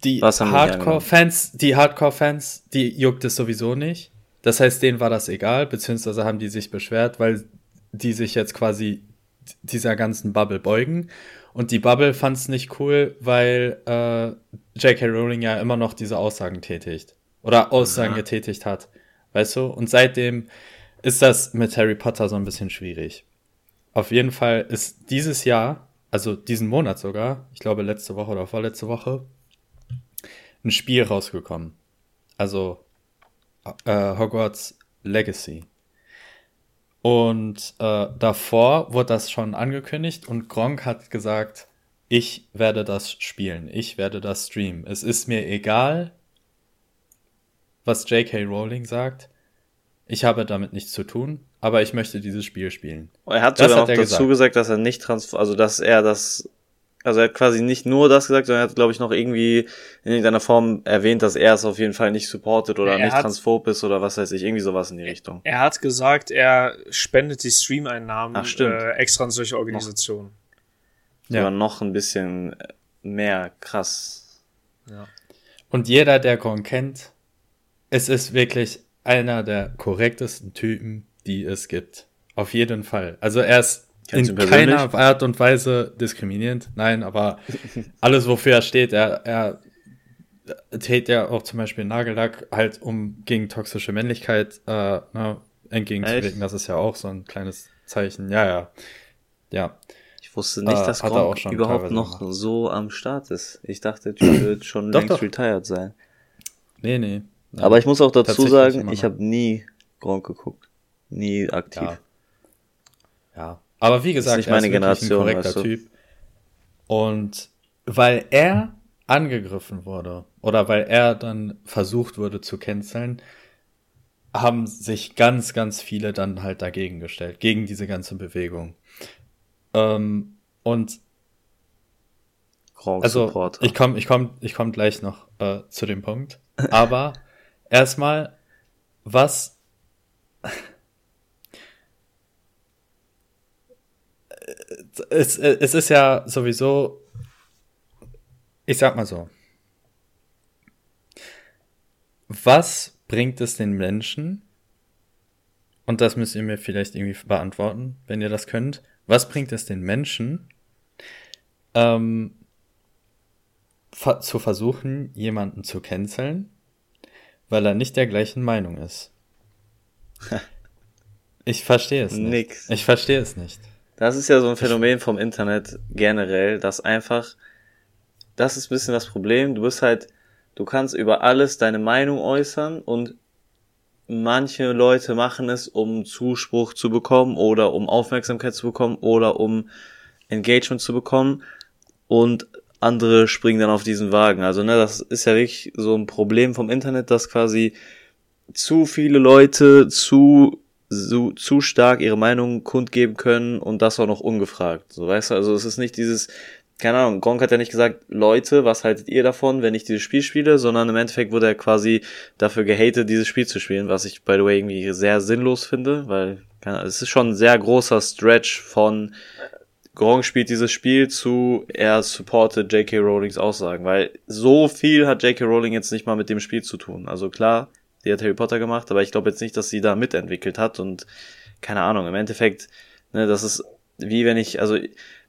die Hardcore-Fans, die Hardcore-Fans, die juckt es sowieso nicht. Das heißt, denen war das egal, beziehungsweise haben die sich beschwert, weil die sich jetzt quasi dieser ganzen Bubble beugen. Und die Bubble fand es nicht cool, weil äh, J.K. Rowling ja immer noch diese Aussagen tätigt. Oder Aussagen Aha. getätigt hat. Weißt du? Und seitdem ist das mit Harry Potter so ein bisschen schwierig. Auf jeden Fall ist dieses Jahr, also diesen Monat sogar, ich glaube letzte Woche oder vorletzte Woche, ein Spiel rausgekommen. Also äh, Hogwarts Legacy. Und äh, davor wurde das schon angekündigt und Gronk hat gesagt, ich werde das spielen, ich werde das streamen. Es ist mir egal, was J.K. Rowling sagt. Ich habe damit nichts zu tun, aber ich möchte dieses Spiel spielen. Er hat Das sogar hat noch dazu gesagt. dass er nicht trans, also dass er das, also er hat quasi nicht nur das gesagt, sondern er hat, glaube ich, noch irgendwie in irgendeiner Form erwähnt, dass er es auf jeden Fall nicht supportet oder Er nicht hat- transphob ist oder was weiß ich, irgendwie sowas in die Richtung. Er hat gesagt, er spendet die Stream-Einnahmen äh, extra an solche Organisationen. Sogar Ja. noch ein bisschen mehr krass. Ja. Und jeder, der Gronk kennt, es ist wirklich einer der korrektesten Typen, die es gibt. Auf jeden Fall. Also er ist in keiner Art und Weise diskriminierend. Nein, aber alles, wofür er steht, er, er tät ja auch zum Beispiel Nagellack halt, um gegen toxische Männlichkeit äh, ne, entgegenzuwirken. Das ist ja auch so ein kleines Zeichen. Ja, ja. Ja. Ich wusste nicht, Äh, dass Gronk überhaupt noch gemacht. so am Start ist. Ich dachte, der Typ wird schon Doch, längst doch. retired sein. Nee, nee. Aber ich muss auch dazu sagen, ich habe nie Gronk geguckt. Nie aktiv. Ja. Ja. Aber wie gesagt, nicht meine er ist Generation, ein korrekter weißt du. Typ. Und weil er angegriffen wurde oder weil er dann versucht wurde zu canceln, haben sich ganz, ganz viele dann halt dagegen gestellt, gegen diese ganze Bewegung. Ähm, und also ich komme ich komm, ich komm gleich noch äh, zu dem Punkt. Aber erstmal, was es, es ist ja sowieso, ich sag mal so, was bringt es den Menschen, und das müsst ihr mir vielleicht irgendwie beantworten, wenn ihr das könnt, was bringt es den Menschen, ähm, zu versuchen, jemanden zu canceln, weil er nicht der gleichen Meinung ist? Ich verstehe es nicht. Nix. Ich verstehe es nicht. Das ist ja so ein Phänomen vom Internet generell, dass einfach, das ist ein bisschen das Problem, du bist halt, du kannst über alles deine Meinung äußern und manche Leute machen es, um Zuspruch zu bekommen oder um Aufmerksamkeit zu bekommen oder um Engagement zu bekommen und andere springen dann auf diesen Wagen. Also, ne, das ist ja wirklich so ein Problem vom Internet, dass quasi zu viele Leute zu so, zu stark ihre Meinung kundgeben können und das auch noch ungefragt. So, weißt du, also es ist nicht dieses, keine Ahnung, Gronk hat ja nicht gesagt, Leute, was haltet ihr davon, wenn ich dieses Spiel spiele, sondern im Endeffekt wurde er quasi dafür gehatet, dieses Spiel zu spielen, was ich, by the way, irgendwie sehr sinnlos finde, weil, keine Ahnung, es ist schon ein sehr großer Stretch von Gronk spielt dieses Spiel zu, er supportet J.K. Rowlings Aussagen, weil so viel hat J.K. Rowling jetzt nicht mal mit dem Spiel zu tun. Also klar, die hat Harry Potter gemacht, aber ich glaube jetzt nicht, dass sie da mitentwickelt hat und keine Ahnung, im Endeffekt, ne, das ist wie wenn ich, also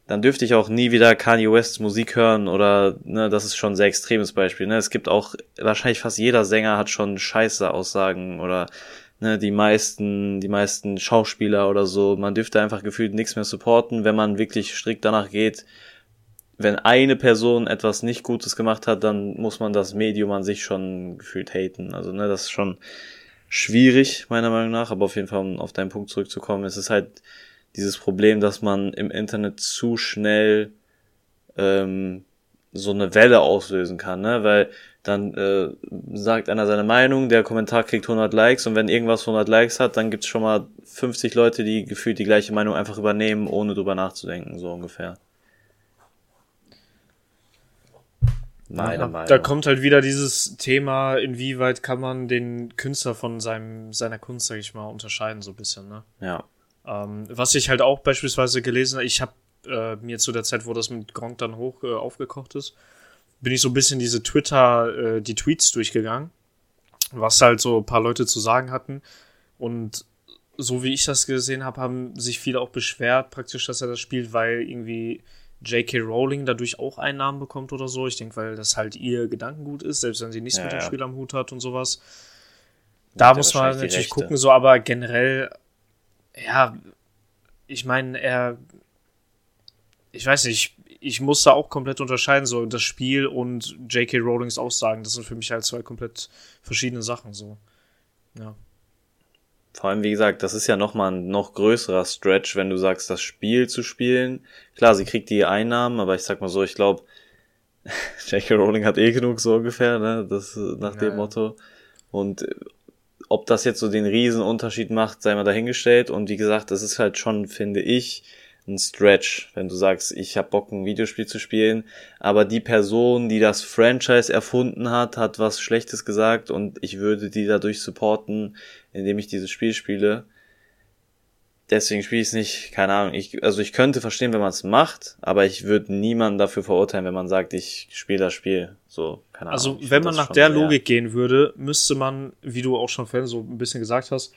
dann dürfte ich auch nie wieder Kanye Wests Musik hören oder, ne, das ist schon ein sehr extremes Beispiel, ne, es gibt auch, wahrscheinlich fast jeder Sänger hat schon scheiße Aussagen oder, ne, die meisten, die meisten Schauspieler oder so, man dürfte einfach gefühlt nichts mehr supporten, wenn man wirklich strikt danach geht, wenn eine Person etwas nicht Gutes gemacht hat, dann muss man das Medium an sich schon gefühlt haten. Also, ne, das ist schon schwierig, meiner Meinung nach, aber auf jeden Fall, um auf deinen Punkt zurückzukommen, es ist halt dieses Problem, dass man im Internet zu schnell ähm, so eine Welle auslösen kann, ne, weil dann äh, sagt einer seine Meinung, der Kommentar kriegt 100 Likes und wenn irgendwas 100 Likes hat, dann gibt's schon mal 50 Leute, die gefühlt die gleiche Meinung einfach übernehmen, ohne drüber nachzudenken, so ungefähr. Meine Ja, Meinung. Da kommt halt wieder dieses Thema, inwieweit kann man den Künstler von seinem, seiner Kunst, sag ich mal, unterscheiden, so ein bisschen, ne? ja. Ähm, was ich halt auch beispielsweise gelesen habe, ich habe äh, mir zu der Zeit, wo das mit Gronk dann hoch äh, aufgekocht ist, bin ich so ein bisschen diese Twitter, äh, die Tweets durchgegangen, was halt so ein paar Leute zu sagen hatten. Und so wie ich das gesehen habe, haben sich viele auch beschwert, praktisch, dass er das spielt, weil irgendwie J.K. Rowling dadurch auch Einnahmen bekommt oder so. Ich denke, weil das halt ihr Gedankengut ist, selbst wenn sie nichts Ja, mit dem ja. Spiel am Hut hat und sowas. Da ja muss man natürlich gucken, so, aber generell, ja, ich meine, er, ich weiß nicht, ich muss da auch komplett unterscheiden, so das Spiel und J.K. Rowlings Aussagen, das sind für mich halt zwei komplett verschiedene Sachen, so. Ja. Vor allem, wie gesagt, das ist ja nochmal ein noch größerer Stretch, wenn du sagst, das Spiel zu spielen. Klar, sie kriegt die Einnahmen, aber ich sag mal so, ich glaube, J.K. Rowling hat eh genug so ungefähr, ne? Das nach Ja, dem. Motto. Und ob das jetzt so den riesen Unterschied macht, sei mal dahingestellt. Und wie gesagt, das ist halt schon, finde ich, ein Stretch, wenn du sagst, ich hab Bock, ein Videospiel zu spielen, aber die Person, die das Franchise erfunden hat, hat was Schlechtes gesagt und ich würde die dadurch supporten, indem ich dieses Spiel spiele. Deswegen spiele ich es nicht, keine Ahnung. Ich, also ich könnte verstehen, wenn man es macht, aber ich würde niemanden dafür verurteilen, wenn man sagt, ich spiele das Spiel. So, keine Ahnung. Also, wenn man nach der sehr- Logik gehen würde, müsste man, wie du auch schon vorhin so ein bisschen gesagt hast,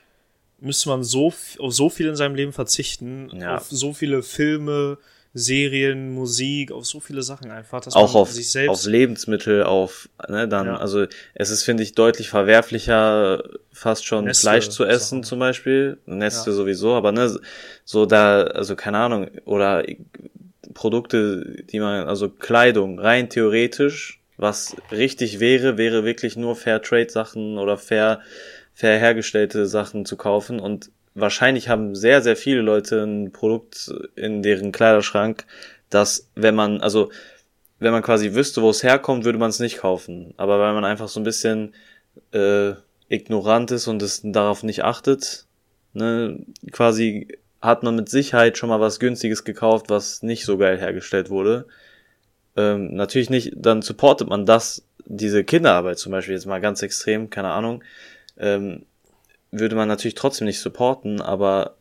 müsste man so, auf so viel in seinem Leben verzichten, Ja. auf so viele Filme, Serien, Musik, auf so viele Sachen einfach, dass auch man auf, sich selbst. auf Lebensmittel, auf, ne, dann, Ja. also es ist, finde ich, deutlich verwerflicher, fast schon Nestle Fleisch zu essen Sachen. zum Beispiel. Neste Ja. sowieso, aber ne, so da, also keine Ahnung, oder Produkte, die man, also Kleidung, rein theoretisch, was richtig wäre, wäre wirklich nur Fair Trade Sachen oder fair, fair hergestellte Sachen zu kaufen und wahrscheinlich haben sehr, sehr viele Leute ein Produkt in deren Kleiderschrank, das, wenn man, also wenn man quasi wüsste, wo es herkommt, würde man es nicht kaufen. Aber weil man einfach so ein bisschen äh, ignorant ist und es darauf nicht achtet, ne, quasi hat man mit Sicherheit schon mal was Günstiges gekauft, was nicht so geil hergestellt wurde. Ähm, natürlich nicht, dann supportet man das, diese Kinderarbeit zum Beispiel jetzt mal ganz extrem, keine Ahnung, ähm, würde man natürlich trotzdem nicht supporten, aber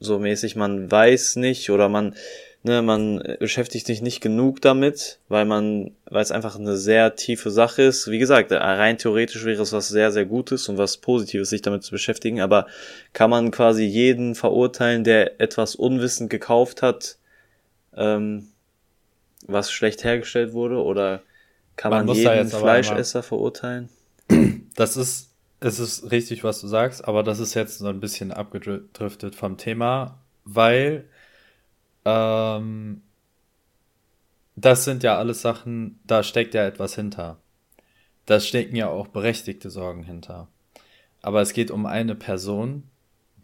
so mäßig, man weiß nicht oder man, ne, man beschäftigt sich nicht genug damit, weil man, weil es einfach eine sehr tiefe Sache ist. Wie gesagt, rein theoretisch wäre es was sehr, sehr Gutes und was Positives, sich damit zu beschäftigen, aber kann man quasi jeden verurteilen, der etwas unwissend gekauft hat, ähm, was schlecht hergestellt wurde, oder kann man, man jeden Fleischesser verurteilen? Das ist es ist richtig, was du sagst, aber das ist jetzt so ein bisschen abgedriftet vom Thema, weil ähm, das sind ja alles Sachen, da steckt ja etwas hinter. Da stecken ja auch berechtigte Sorgen hinter. Aber es geht um eine Person,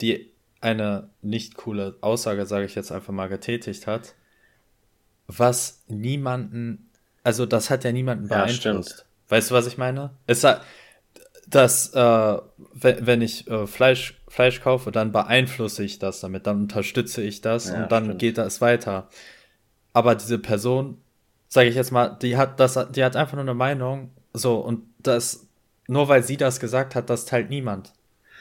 die eine nicht coole Aussage, sage ich jetzt einfach mal, getätigt hat, was niemanden, also das hat ja niemanden beeinflusst. Ja, weißt du, was ich meine? Es, dass äh, wenn, wenn ich äh, Fleisch, Fleisch kaufe, dann beeinflusse ich das damit, dann unterstütze ich das ja, und dann stimmt. geht das weiter. Aber diese Person, sage ich jetzt mal, die hat das, die hat einfach nur eine Meinung, so und das nur weil sie das gesagt hat, das teilt niemand.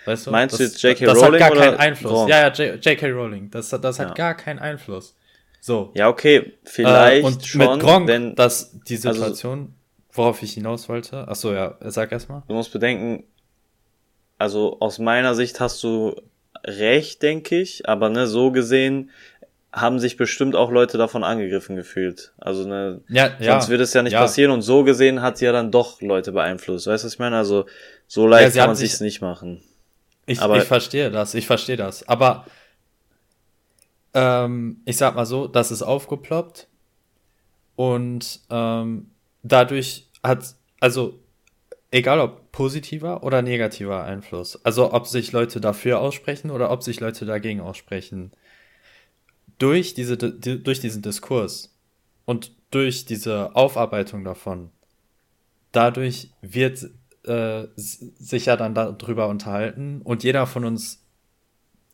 Weißt du? Meinst das, du jetzt J.K. Rowling? Das hat gar keinen Einfluss. Wrong? Ja, ja, J.K. Rowling. Das, das hat ja. gar keinen Einfluss. So. Ja, okay, vielleicht äh, und schon, mit Gronk, wenn, dass die also Situation also, worauf ich hinaus wollte. Achso, ja, sag erstmal. Du musst bedenken, also aus meiner Sicht hast du recht, denke ich, aber ne, so gesehen haben sich bestimmt auch Leute davon angegriffen gefühlt. Also ne, ja, ja, sonst würde es ja nicht ja. passieren und so gesehen hat sie ja dann doch Leute beeinflusst. Weißt du, was ich meine? Also so leicht kann man sich, sich's nicht machen. Ich, aber, ich verstehe das, ich verstehe das. Aber ähm, ich sag mal so, das ist aufgeploppt und ähm, dadurch hat, also egal ob positiver oder negativer Einfluss, also ob sich Leute dafür aussprechen oder ob sich Leute dagegen aussprechen, durch, diese, durch diesen Diskurs und durch diese Aufarbeitung davon, dadurch wird äh, sich ja dann darüber unterhalten und jeder von uns,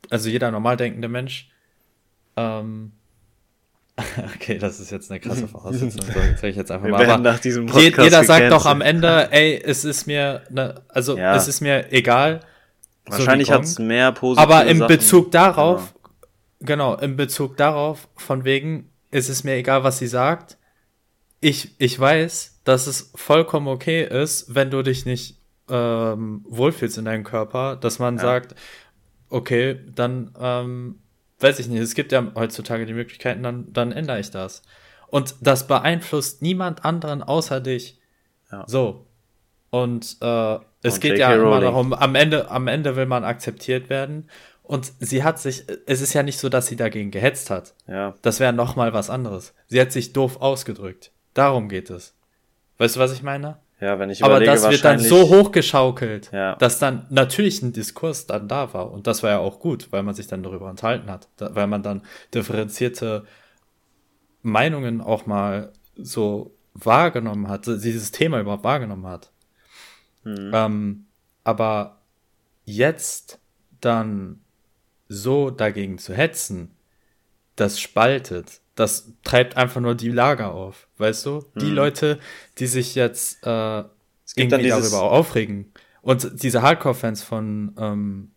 also jeder normal denkende Mensch, ähm, Okay, das ist jetzt eine krasse Voraussetzung. Sag ich jetzt einfach mal. Aber nach diesem Podcast jeder sagt doch am Ende, ey, es ist mir, ne, also ja. es ist mir egal. Wahrscheinlich so hat es mehr positive Aber im Sachen. Bezug darauf, ja. genau, im Bezug darauf, von wegen, ist es mir egal, was sie sagt. Ich, ich weiß, dass es vollkommen okay ist, wenn du dich nicht ähm, wohlfühlst in deinem Körper, dass man ja. sagt, okay, dann ähm, weiß ich nicht, es gibt ja heutzutage die Möglichkeiten, dann, dann ändere ich das. Und das beeinflusst niemand anderen außer dich. Ja. So. Und äh, es Und geht ja immer darum, am Ende, am Ende will man akzeptiert werden. Und sie hat sich, es ist ja nicht so, dass sie dagegen gehetzt hat. Ja. Das wäre noch mal was anderes. Sie hat sich doof ausgedrückt. Darum geht es. Weißt du, was ich meine? Ja, wenn ich Aber das wird dann so hochgeschaukelt, ja. dass dann natürlich ein Diskurs dann da war. Und das war ja auch gut, weil man sich dann darüber enthalten hat. Da, weil man dann differenzierte Meinungen auch mal so wahrgenommen hat, dieses Thema überhaupt wahrgenommen hat. Mhm. Ähm, aber jetzt dann so dagegen zu hetzen, das spaltet das treibt einfach nur die Lager auf, weißt du? Die hm. Leute, die sich jetzt äh, irgendwie darüber aufregen. Und diese Hardcore-Fans von ähm,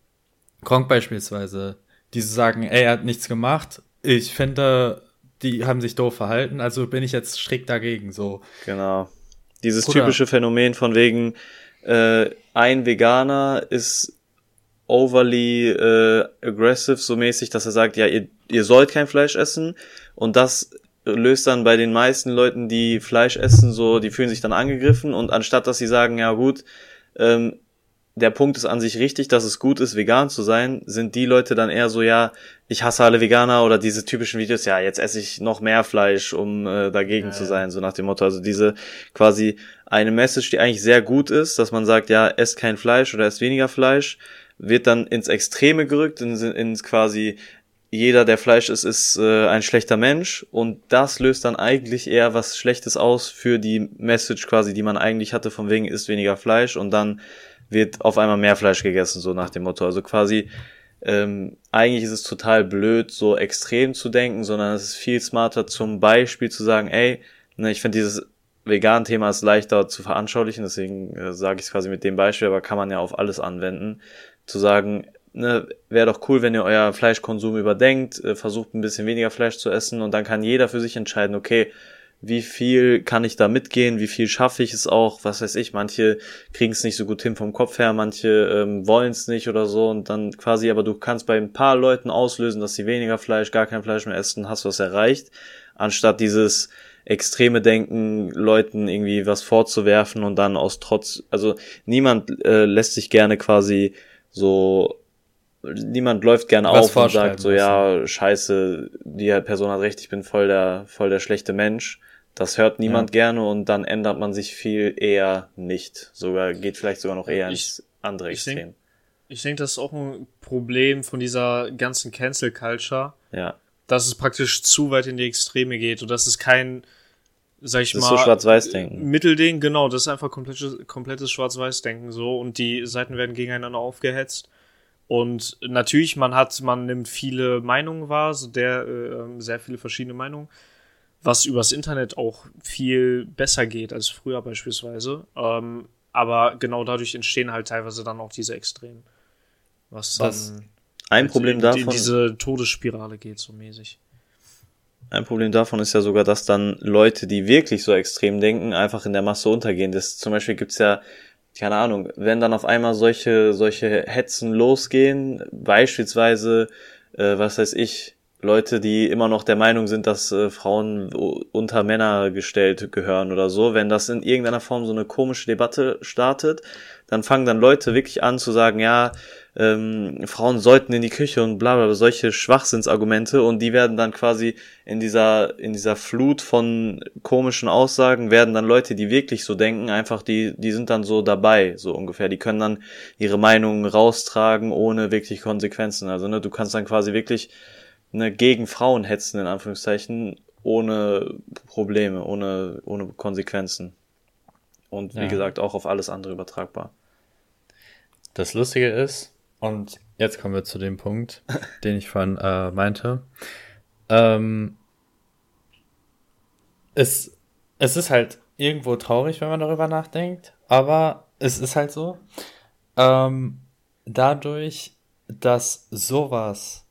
Gronk beispielsweise, die sagen, ey, er hat nichts gemacht. Ich finde, die haben sich doof verhalten, also bin ich jetzt strikt dagegen, so. Genau. Dieses Bruder. typische Phänomen von wegen, äh, ein Veganer ist overly äh, aggressive, so mäßig, dass er sagt, ja, ihr, ihr sollt kein Fleisch essen. Und das löst dann bei den meisten Leuten, die Fleisch essen, so, die fühlen sich dann angegriffen. Und anstatt dass sie sagen, ja gut, ähm, der Punkt ist an sich richtig, dass es gut ist, vegan zu sein, sind die Leute dann eher so, ja, ich hasse alle Veganer oder diese typischen Videos, ja, jetzt esse ich noch mehr Fleisch, um äh, dagegen ja, zu sein, so nach dem Motto. Also diese quasi eine Message, die eigentlich sehr gut ist, dass man sagt, ja, esst kein Fleisch oder esst weniger Fleisch, wird dann ins Extreme gerückt, ins, ins quasi jeder, der Fleisch ist, ist äh, ein schlechter Mensch und das löst dann eigentlich eher was Schlechtes aus für die Message quasi, die man eigentlich hatte, von wegen isst weniger Fleisch und dann wird auf einmal mehr Fleisch gegessen, so nach dem Motto. Also quasi, ähm, eigentlich ist es total blöd, so extrem zu denken, sondern es ist viel smarter zum Beispiel zu sagen, ey, ne, ich finde dieses Vegan-Thema ist leichter zu veranschaulichen, deswegen äh, sage ich es quasi mit dem Beispiel, aber kann man ja auf alles anwenden, zu sagen, ne, wäre doch cool, wenn ihr euer Fleischkonsum überdenkt, äh, versucht ein bisschen weniger Fleisch zu essen und dann kann jeder für sich entscheiden, okay, wie viel kann ich da mitgehen, wie viel schaffe ich es auch, was weiß ich, manche kriegen es nicht so gut hin vom Kopf her, manche ähm, wollen es nicht oder so und dann quasi, aber du kannst bei ein paar Leuten auslösen, dass sie weniger Fleisch, gar kein Fleisch mehr essen, hast du was erreicht, anstatt dieses extreme Denken, Leuten irgendwie was vorzuwerfen und dann aus Trotz, also niemand äh, lässt sich gerne quasi so niemand läuft gerne Was auf und sagt so, ja, scheiße, die Person hat recht, ich bin voll der, voll der schlechte Mensch. Das hört niemand ja. gerne und dann ändert man sich viel eher nicht. Sogar, geht vielleicht sogar noch eher ich, ins andere Extrem. Ich denke, ich denk, das ist auch ein Problem von dieser ganzen Cancel Culture. Ja. Dass es praktisch zu weit in die Extreme geht und dass es kein, sag ich das mal, so Schwarz-Weiß-Denken. Mittelding, genau, das ist einfach komplettes, komplettes Schwarz-Weiß-Denken so und die Seiten werden gegeneinander aufgehetzt. Und natürlich, man hat, man nimmt viele Meinungen wahr, so der, äh, sehr viele verschiedene Meinungen, was übers Internet auch viel besser geht als früher beispielsweise. Ähm, aber genau dadurch entstehen halt teilweise dann auch diese Extremen. Was dann das ein Problem in, davon. In diese Todesspirale geht, so mäßig. Ein Problem davon ist ja sogar, dass dann Leute, die wirklich so extrem denken, einfach in der Masse untergehen. Das zum Beispiel gibt's ja keine Ahnung, wenn dann auf einmal solche, solche Hetzen losgehen, beispielsweise, äh, was weiß ich, Leute, die immer noch der Meinung sind, dass äh, Frauen unter Männer gestellt gehören oder so, wenn das in irgendeiner Form so eine komische Debatte startet, dann fangen dann Leute wirklich an zu sagen, ja, ähm, Frauen sollten in die Küche und bla bla, solche Schwachsinnsargumente und die werden dann quasi in dieser, in dieser Flut von komischen Aussagen werden dann Leute, die wirklich so denken, einfach die, die sind dann so dabei, so ungefähr. Die können dann ihre Meinungen raustragen ohne wirklich Konsequenzen. Also ne, du kannst dann quasi wirklich ne, gegen Frauen hetzen, in Anführungszeichen, ohne Probleme, ohne, ohne Konsequenzen. Und wie ja. gesagt, auch auf alles andere übertragbar. Das Lustige ist, und jetzt kommen wir zu dem Punkt, den ich vorhin äh, meinte. Ähm, es, es ist halt irgendwo traurig, wenn man darüber nachdenkt, aber es ist halt so. Ähm, dadurch, dass sowas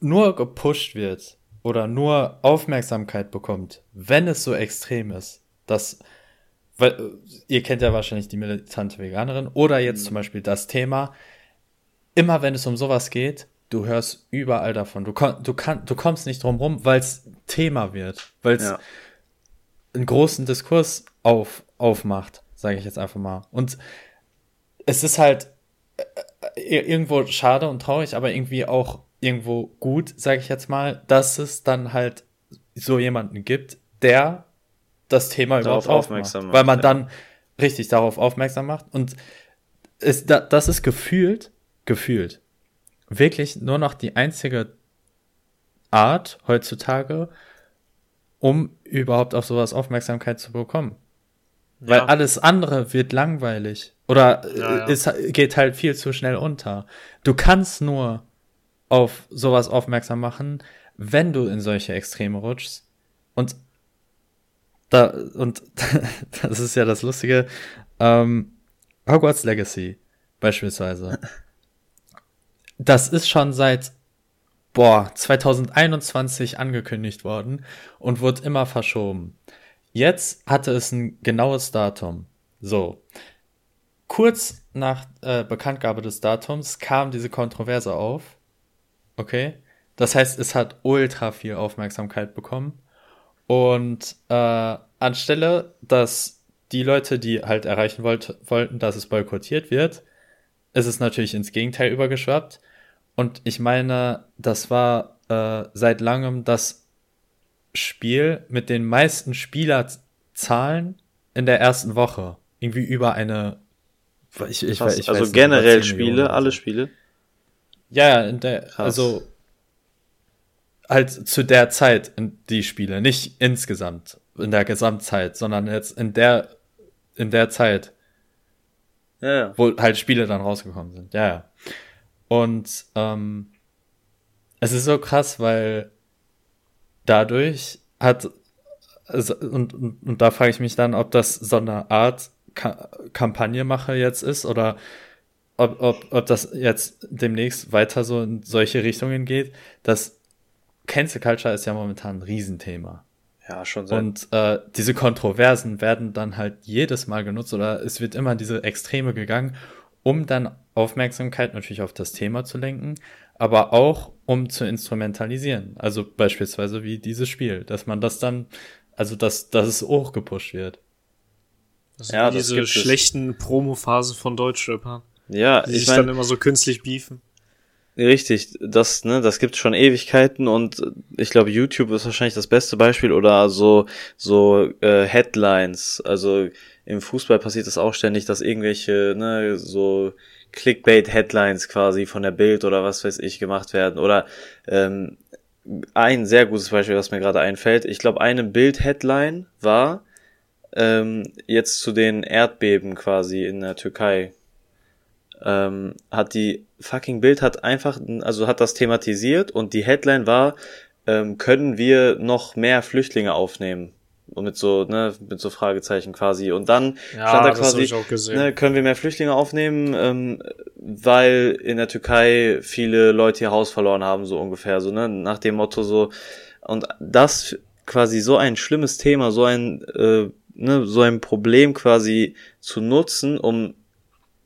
nur gepusht wird oder nur Aufmerksamkeit bekommt, wenn es so extrem ist, dass weil äh, ihr kennt ja wahrscheinlich die militante Veganerin oder jetzt mhm. zum Beispiel das Thema, immer wenn es um sowas geht, du hörst überall davon. Du, du, kann, du kommst nicht drum rum, weil es Thema wird, weil es ja. einen großen Diskurs auf, aufmacht, sage ich jetzt einfach mal. Und es ist halt äh, äh, irgendwo schade und traurig, aber irgendwie auch irgendwo gut, sage ich jetzt mal, dass es dann halt so jemanden gibt, der das Thema darauf überhaupt aufmerksam macht, weil man ja. dann richtig darauf aufmerksam macht und ist das ist gefühlt gefühlt wirklich nur noch die einzige Art heutzutage, um überhaupt auf sowas Aufmerksamkeit zu bekommen. Ja. Weil alles andere wird langweilig oder ja, ja. es geht halt viel zu schnell unter. Du kannst nur auf sowas aufmerksam machen, wenn du in solche Extreme rutschst. Und da, und das ist ja das Lustige, ähm, Hogwarts Legacy beispielsweise. Das ist schon seit, boah, 2021 angekündigt worden und wurde immer verschoben. Jetzt hatte es ein genaues Datum. So. Kurz nach äh, Bekanntgabe des Datums kam diese Kontroverse auf. Okay. Das heißt, es hat ultra viel Aufmerksamkeit bekommen. Und äh, anstelle, dass die Leute, die halt erreichen wollt, wollten, dass es boykottiert wird, ist es natürlich ins Gegenteil übergeschwappt. Und ich meine, das war äh, seit langem das Spiel mit den meisten Spielerzahlen in der ersten Woche. Irgendwie über eine Ich, ich, Krass. ich also weiß nicht, generell über 10 Millionen Spiele, alle. Spiele. Ja, der, also halt zu der Zeit in die Spiele, nicht insgesamt in der Gesamtzeit, sondern jetzt in der in der Zeit, Ja, ja. wo halt Spiele dann rausgekommen sind. Ja, ja. Und ähm, es ist so krass, weil dadurch hat also, und, und, und da frage ich mich dann, ob das so eine Art Ka Kampagnemache jetzt ist oder ob, ob, ob das jetzt demnächst weiter so in solche Richtungen geht. Das Cancel Culture ist ja momentan ein Riesenthema. Ja, schon sehr. Und äh, diese Kontroversen werden dann halt jedes Mal genutzt oder es wird immer in diese Extreme gegangen, um dann Aufmerksamkeit natürlich auf das Thema zu lenken, aber auch um zu instrumentalisieren. Also beispielsweise wie dieses Spiel, dass man das dann, also dass, dass es hochgepusht wird. Das Ja, diese gibt es. schlechten Promo-Phase von Deutschrappern, ja, die ich sich dann meine, immer so künstlich beefen. Richtig, das, ne, das gibt's schon Ewigkeiten und ich glaube, YouTube ist wahrscheinlich das beste Beispiel oder so, so äh, Headlines. Also im Fußball passiert das auch ständig, dass irgendwelche, ne, so Clickbait-Headlines quasi von der Bild oder was weiß ich gemacht werden. Oder ähm, ein sehr gutes Beispiel, was mir gerade einfällt. Ich glaube, eine Bild-Headline war ähm, jetzt zu den Erdbeben quasi in der Türkei. Ähm, hat die fucking Bild hat einfach, also hat das thematisiert und die Headline war, ähm, können wir noch mehr Flüchtlinge aufnehmen? Und mit so, ne, mit so Fragezeichen quasi. Und dann Ja, stand da quasi, ich auch gesehen. ne, können wir mehr Flüchtlinge aufnehmen, ähm, weil in der Türkei viele Leute ihr Haus verloren haben, so ungefähr, so, ne, nach dem Motto so. Und das quasi so ein schlimmes Thema, so ein, äh, ne, so ein Problem quasi zu nutzen, um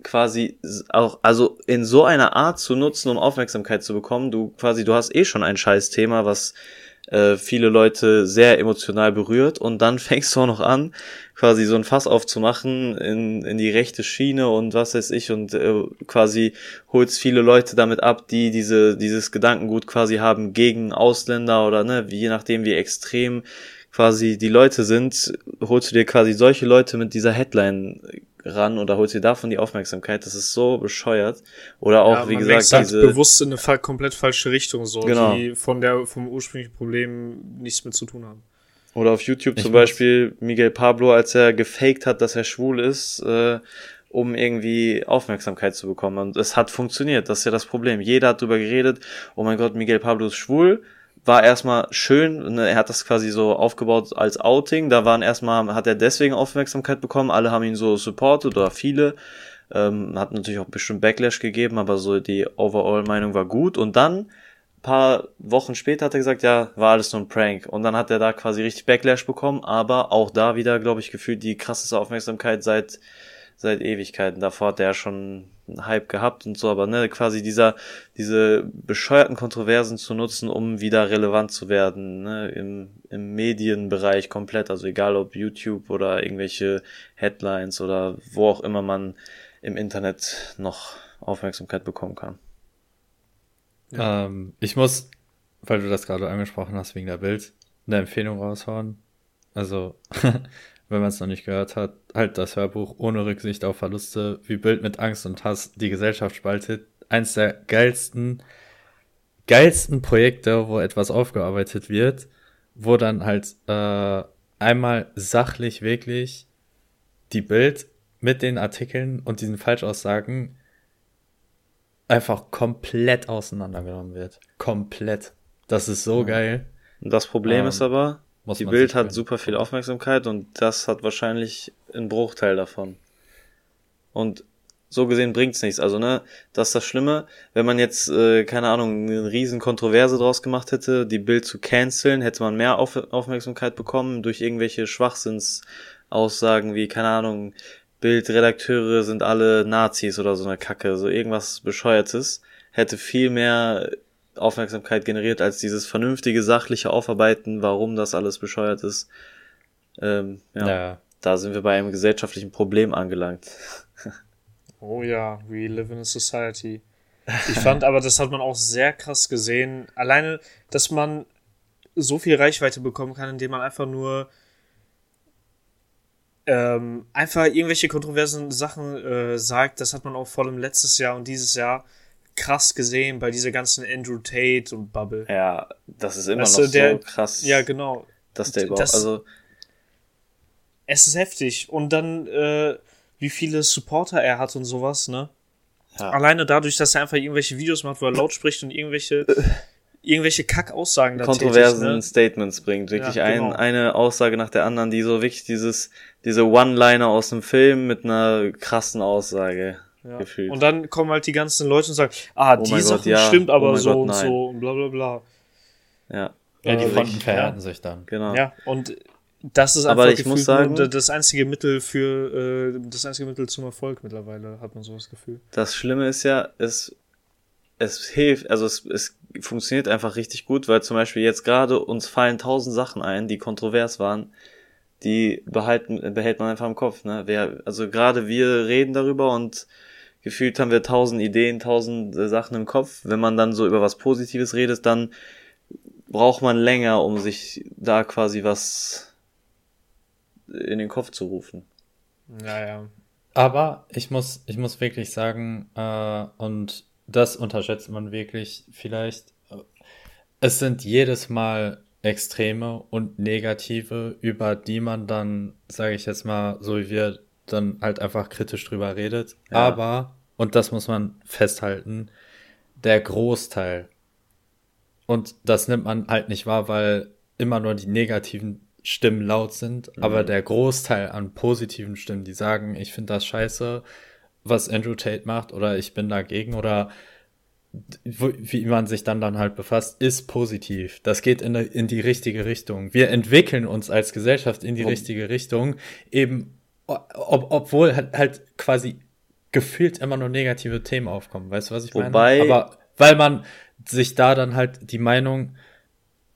quasi auch, also in so einer Art zu nutzen, um Aufmerksamkeit zu bekommen. Du quasi, du hast eh schon ein scheiß Thema, was äh, viele Leute sehr emotional berührt und dann fängst du auch noch an, quasi so ein Fass aufzumachen in, in die rechte Schiene und was weiß ich und äh, quasi holst viele Leute damit ab, die diese, dieses Gedankengut quasi haben gegen Ausländer oder ne, je nachdem wie extrem quasi die Leute sind, holst du dir quasi solche Leute mit dieser Headline ran oder holst dir davon die Aufmerksamkeit. Das ist so bescheuert. Oder auch, ja, wie gesagt, wechselt diese. bewusst in eine komplett falsche Richtung, so, Genau. die von der, vom ursprünglichen Problem nichts mit zu tun haben. Oder auf YouTube Ich zum Beispiel Miguel Pablo, als er gefaked hat, dass er schwul ist, äh, um irgendwie Aufmerksamkeit zu bekommen. Und es hat funktioniert, das ist ja das Problem. Jeder hat drüber geredet, oh mein Gott, Miguel Pablo ist schwul. War erstmal schön, ne, er hat das quasi so aufgebaut als Outing. Da waren erstmal, hat er deswegen Aufmerksamkeit bekommen, alle haben ihn so supportet oder viele. Ähm, hat natürlich auch bestimmt Backlash gegeben, aber so die Overall-Meinung war gut. Und dann paar Wochen später hat er gesagt, ja, war alles nur ein Prank. Und dann hat er da quasi richtig Backlash bekommen, aber auch da wieder, glaube ich, gefühlt die krasseste Aufmerksamkeit seit, seit Ewigkeiten. Davor hat er schon einen Hype gehabt und so, aber ne, quasi dieser, diese bescheuerten Kontroversen zu nutzen, um wieder relevant zu werden, ne, im, im Medienbereich komplett, also egal ob YouTube oder irgendwelche Headlines oder wo auch immer man im Internet noch Aufmerksamkeit bekommen kann. Ähm, ich muss, weil du das gerade angesprochen hast, wegen der Bild, eine Empfehlung raushauen. Also, wenn man es noch nicht gehört hat, halt das Hörbuch ohne Rücksicht auf Verluste, wie Bild mit Angst und Hass die Gesellschaft spaltet. Eins der geilsten, geilsten Projekte, wo etwas aufgearbeitet wird, wo dann halt äh, einmal sachlich wirklich die Bild mit den Artikeln und diesen Falschaussagen einfach komplett auseinandergenommen wird. Komplett. Das ist so geil. Und das Problem Ähm, ist aber, muss die Bild hat super viel Aufmerksamkeit und das hat wahrscheinlich einen Bruchteil davon. Und so gesehen bringt's nichts. Also, ne, das ist das Schlimme, wenn man jetzt, äh, keine Ahnung, eine riesen Kontroverse draus gemacht hätte, die Bild zu canceln, hätte man mehr Auf Aufmerksamkeit bekommen durch irgendwelche Schwachsinnsaussagen wie, keine Ahnung, Bildredakteure sind alle Nazis oder so eine Kacke, so irgendwas Bescheuertes, hätte viel mehr Aufmerksamkeit generiert als dieses vernünftige, sachliche Aufarbeiten, warum das alles bescheuert ist. Ähm, ja, Ja. da sind wir bei einem gesellschaftlichen Problem angelangt. Oh ja, we live in a society. Ich fand aber, das hat man auch sehr krass gesehen. Alleine, dass man so viel Reichweite bekommen kann, indem man einfach nur ähm, einfach irgendwelche kontroversen Sachen äh, sagt. Das hat man auch vor allem letztes Jahr und dieses Jahr krass gesehen bei dieser ganzen Andrew Tate und Bubble. Ja, das ist immer Weißt noch der- so krass, Ja, genau. dass der das- überhaupt, also Es ist heftig. Und dann, äh, wie viele Supporter er hat und sowas, ne? Ja. Alleine dadurch, dass er einfach irgendwelche Videos macht, wo er laut spricht und irgendwelche, irgendwelche Kackaussagen da kontroversen tätigt, ne? Statements bringt. Wirklich Ja, ein, genau. eine Aussage nach der anderen, die so wirklich dieses, diese One-Liner aus dem Film mit einer krassen Aussage Ja. gefühlt. Und dann kommen halt die ganzen Leute und sagen, ah, Oh die Gott, Sache ja. stimmt Oh aber mein so Gott, und so und bla bla bla. ja, Ja, die Fronten verhärten sich dann. genau. Ja, und das ist Aber einfach ich muss sagen- nur das einzige Mittel für, äh, das einzige Mittel zum Erfolg mittlerweile, hat man so das Gefühl. Das Schlimme ist ja, es, es hilft, also es, es funktioniert einfach richtig gut, weil zum Beispiel jetzt gerade uns fallen tausend Sachen ein, die kontrovers waren, die behalten, behält man einfach im Kopf, ne? Wer, also gerade wir reden darüber und gefühlt haben wir tausend Ideen, tausend äh, Sachen im Kopf. Wenn man dann so über was Positives redet, dann braucht man länger, um sich da quasi was in den Kopf zu rufen. Ja, ja. Aber ich muss, ich muss wirklich sagen, äh, und das unterschätzt man wirklich vielleicht, äh, es sind jedes Mal Extreme und Negative, über die man dann, sage ich jetzt mal, so wie wir, dann halt einfach kritisch drüber redet. Ja. Aber, und das muss man festhalten, der Großteil, und das nimmt man halt nicht wahr, weil immer nur die negativen Stimmen laut sind, aber der Großteil an positiven Stimmen, die sagen, ich finde das scheiße, was Andrew Tate macht, oder ich bin dagegen, oder wie man sich dann dann halt befasst, ist positiv. Das geht in, in die richtige Richtung. Wir entwickeln uns als Gesellschaft in die Ob- richtige Richtung, eben, ob, obwohl halt, halt quasi gefühlt immer nur negative Themen aufkommen. Weißt du, was ich Wobei- meine? Aber weil man sich da dann halt die Meinung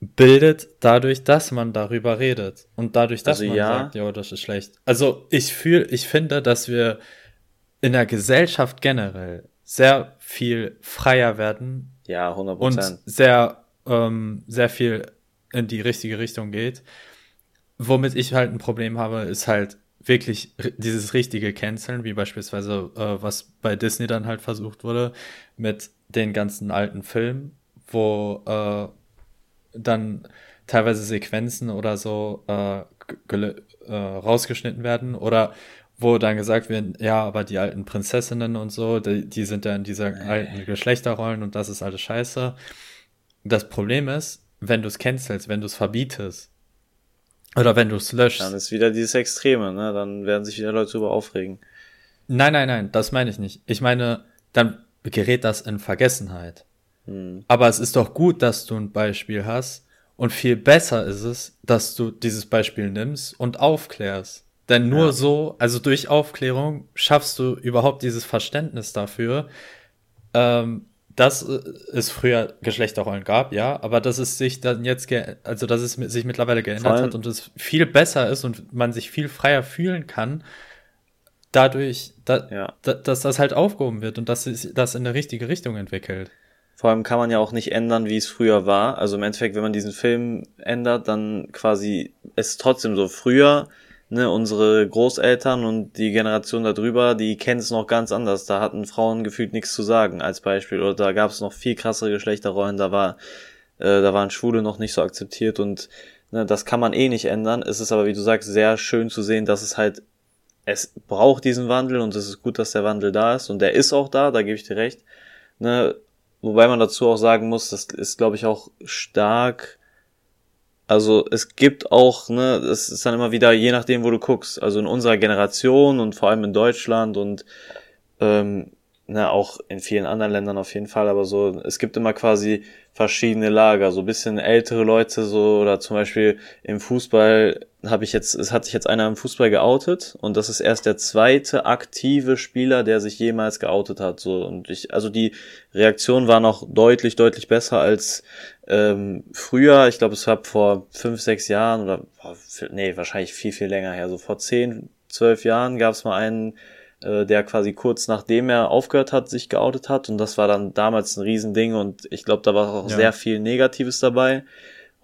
bildet, dadurch, dass man darüber redet. Und dadurch, dass Also man ja. sagt, ja, das ist schlecht. Also ich fühle, ich finde, dass wir in der Gesellschaft generell sehr viel freier werden Ja, 100 und Prozent. sehr, ähm, sehr viel in die richtige Richtung geht. Womit ich halt ein Problem habe, ist halt wirklich dieses richtige Canceln, wie beispielsweise, äh, was bei Disney dann halt versucht wurde, mit den ganzen alten Filmen, wo äh, dann teilweise Sequenzen oder so äh, äh, rausgeschnitten werden oder wo dann gesagt wird, ja, aber die alten Prinzessinnen und so, die, die sind ja in dieser alten Geschlechterrollen und das ist alles scheiße. Das Problem ist, wenn du es cancelst, wenn du es verbietest oder wenn du es löschst. Dann ist wieder dieses Extreme, ne? Dann werden sich wieder Leute darüber aufregen. Nein, nein, nein, das meine ich nicht. Ich meine, dann gerät das in Vergessenheit. Hm. Aber es ist doch gut, dass du ein Beispiel hast. Und viel besser ist es, dass du dieses Beispiel nimmst und aufklärst. Denn nur Ja. so, also durch Aufklärung, schaffst du überhaupt dieses Verständnis dafür, ähm, dass äh, es früher Geschlechterrollen gab, ja, aber dass es sich dann jetzt, also dass es sich mittlerweile geändert hat und es viel besser ist und man sich viel freier fühlen kann, dadurch, da, Ja. da, dass das halt aufgehoben wird und dass sich das in eine richtige Richtung entwickelt. Vor allem kann man ja auch nicht ändern, wie es früher war. Also im Endeffekt, wenn man diesen Film ändert, dann quasi ist es trotzdem so. Früher, ne, unsere Großeltern und die Generation darüber, die kennen es noch ganz anders. Da hatten Frauen gefühlt nichts zu sagen, als Beispiel. Oder da gab es noch viel krassere Geschlechterrollen, da war, äh, da waren Schwule noch nicht so akzeptiert und ne, das kann man eh nicht ändern. Es ist aber, wie du sagst, sehr schön zu sehen, dass es halt, es braucht diesen Wandel und es ist gut, dass der Wandel da ist und der ist auch da, da gebe ich dir recht. Ne, Wobei man dazu auch sagen muss, das ist, glaube ich, auch stark. Also es gibt auch, ne, es ist dann immer wieder, je nachdem, wo du guckst. Also in unserer Generation und vor allem in Deutschland und ähm, ne, auch in vielen anderen Ländern auf jeden Fall, aber so, es gibt immer quasi verschiedene Lager, so ein bisschen ältere Leute, so, oder zum Beispiel im Fußball habe ich jetzt, es hat sich jetzt einer im Fußball geoutet und das ist erst der zweite aktive Spieler, der sich jemals geoutet hat. So und ich, also die Reaktion war noch deutlich, deutlich besser als ähm, früher. Ich glaube, es war vor fünf, sechs Jahren oder boah, nee, wahrscheinlich viel, viel länger her. So vor zehn, zwölf Jahren gab es mal einen, äh, der quasi kurz nachdem er aufgehört hat, sich geoutet hat und das war dann damals ein Riesending und ich glaube, da war auch Ja. sehr viel Negatives dabei.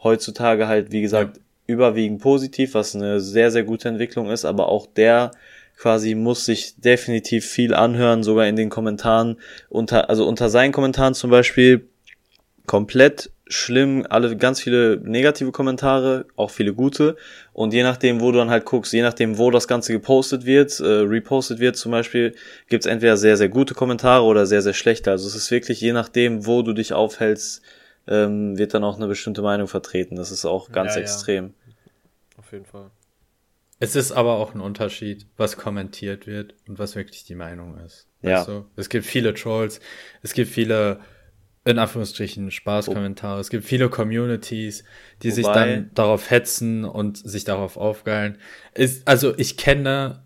Heutzutage halt, wie gesagt, überwiegend positiv, was eine sehr, sehr gute Entwicklung ist, aber auch der quasi muss sich definitiv viel anhören, sogar in den Kommentaren, unter, also unter seinen Kommentaren zum Beispiel komplett schlimm, alle ganz viele negative Kommentare, auch viele gute. Und je nachdem, wo du dann halt guckst, je nachdem, wo das Ganze gepostet wird, äh, repostet wird zum Beispiel, gibt's entweder sehr, sehr gute Kommentare oder sehr, sehr schlechte. Also es ist wirklich je nachdem, wo du dich aufhältst, ähm, wird dann auch eine bestimmte Meinung vertreten. Das ist auch ganz Ja, ja. extrem. Auf jeden Fall. Es ist aber auch ein Unterschied, was kommentiert wird und was wirklich die Meinung ist. Ja. Weißt du? Es gibt viele Trolls, es gibt viele, in Anführungsstrichen, Spaßkommentare, es gibt viele Communities, die sich Wobei- dann darauf hetzen und sich darauf aufgeilen. Ist, also ich kenne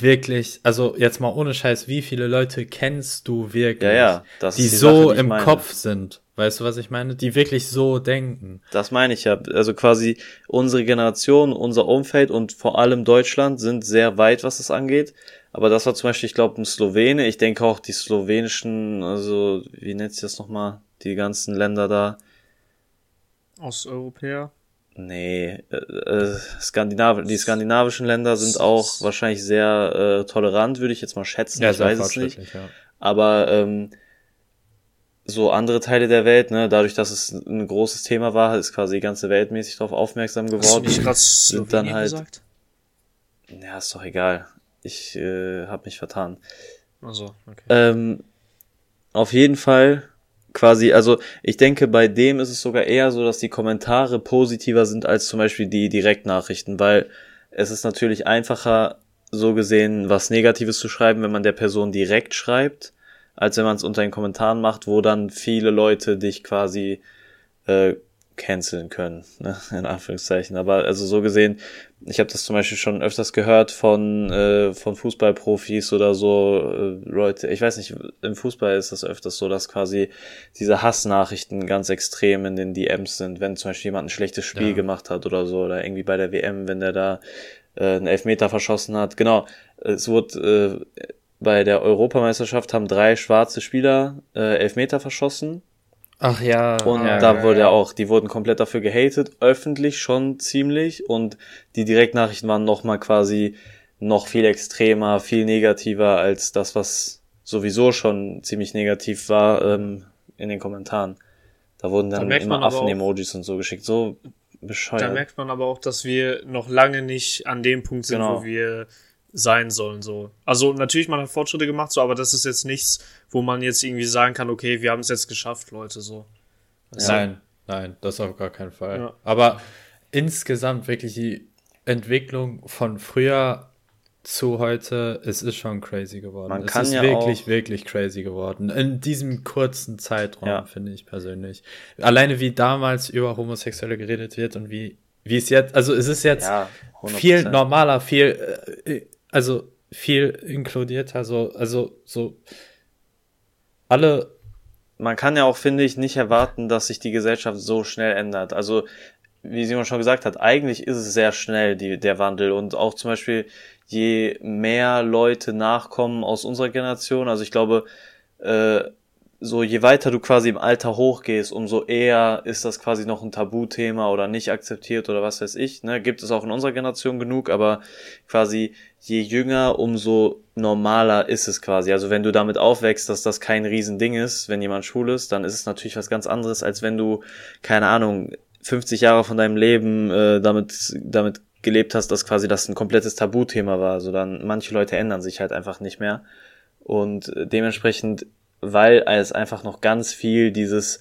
wirklich, also jetzt mal ohne Scheiß, wie viele Leute kennst du wirklich, Ja, ja, das die die so Sache, die im meine. Kopf sind? Weißt du, was ich meine? Die wirklich so denken. Das meine ich ja. Also quasi unsere Generation, unser Umfeld und vor allem Deutschland sind sehr weit, was das angeht. Aber das war zum Beispiel, ich glaube, ein Slowene. Ich denke auch die slowenischen, also wie nennt sich das nochmal? Die ganzen Länder da. Osteuropäer. Nee, äh, äh, Skandinav die skandinavischen Länder sind auch wahrscheinlich sehr äh, tolerant, würde ich jetzt mal schätzen. ich sehr weiß es nicht. fortschrittlich, Ja. Aber ähm, so andere Teile der Welt, ne, dadurch, dass es ein großes Thema war, ist quasi die ganze Welt mäßig darauf aufmerksam Hast du geworden. nicht gerade sind dann halt- gesagt? Ja, ist doch egal. Ich äh, habe mich vertan. Also, okay. Ähm, auf jeden Fall quasi, also ich denke, bei dem ist es sogar eher so, dass die Kommentare positiver sind als zum Beispiel die Direktnachrichten, weil es ist natürlich einfacher, so gesehen, was Negatives zu schreiben, wenn man der Person direkt schreibt, als wenn man es unter den Kommentaren macht, wo dann viele Leute dich quasi äh, canceln können, ne? in Anführungszeichen. Aber also so gesehen, ich habe das zum Beispiel schon öfters gehört von äh, von Fußballprofis oder so äh, Leute. Ich weiß nicht, im Fußball ist das öfters so, dass quasi diese Hassnachrichten ganz extrem in den DMs sind, wenn zum Beispiel jemand ein schlechtes Spiel Ja. gemacht hat oder so oder irgendwie bei der WM, wenn der da äh, einen Elfmeter verschossen hat. Genau, es wurde äh, bei der Europameisterschaft haben drei schwarze Spieler äh, Elfmeter verschossen Ach ja. und ja, da ja, wurde ja. auch, die wurden komplett dafür gehatet, öffentlich schon ziemlich und die Direktnachrichten waren nochmal quasi noch viel extremer, viel negativer als das, was sowieso schon ziemlich negativ war ähm, in den Kommentaren. Da wurden Da dann merkt man immer Affen-Emojis und so geschickt, so Da bescheuert. merkt man aber auch, dass wir noch lange nicht an dem Punkt sind, Genau. wo wir sein sollen. So. Also natürlich, man hat Fortschritte gemacht, so, aber das ist jetzt nichts, wo man jetzt irgendwie sagen kann, okay, wir haben es jetzt geschafft, Leute. So. Du? Nein, nein, das auf gar keinen Fall. Ja. Aber insgesamt wirklich die Entwicklung von früher zu heute, es ist schon crazy geworden. Man es kann ist ja wirklich, auch- wirklich crazy geworden. In diesem kurzen Zeitraum, Ja. finde ich persönlich. Alleine wie damals über Homosexuelle geredet wird und wie, wie es jetzt, also es ist jetzt Ja, viel 100%. normaler, viel, äh, also viel inkludierter, so, also so alle man kann ja auch, finde ich, nicht erwarten, dass sich die Gesellschaft so schnell ändert. Also, wie Simon schon gesagt hat, eigentlich ist es sehr schnell, die, der Wandel. Und auch zum Beispiel, je mehr Leute nachkommen aus unserer Generation, also ich glaube, äh, so je weiter du quasi im Alter hochgehst, umso eher ist das quasi noch ein Tabuthema oder nicht akzeptiert oder was weiß ich. Ne? Gibt es auch in unserer Generation genug, aber quasi je jünger, umso normaler ist es quasi. Also wenn du damit aufwächst, dass das kein Riesending ist, wenn jemand schwul ist, dann ist es natürlich was ganz anderes, als wenn du, keine Ahnung, 50 Jahre von deinem Leben äh, damit, damit gelebt hast, dass quasi das ein komplettes Tabuthema war. Also dann, manche Leute ändern sich halt einfach nicht mehr. Und dementsprechend, weil es einfach noch ganz viel dieses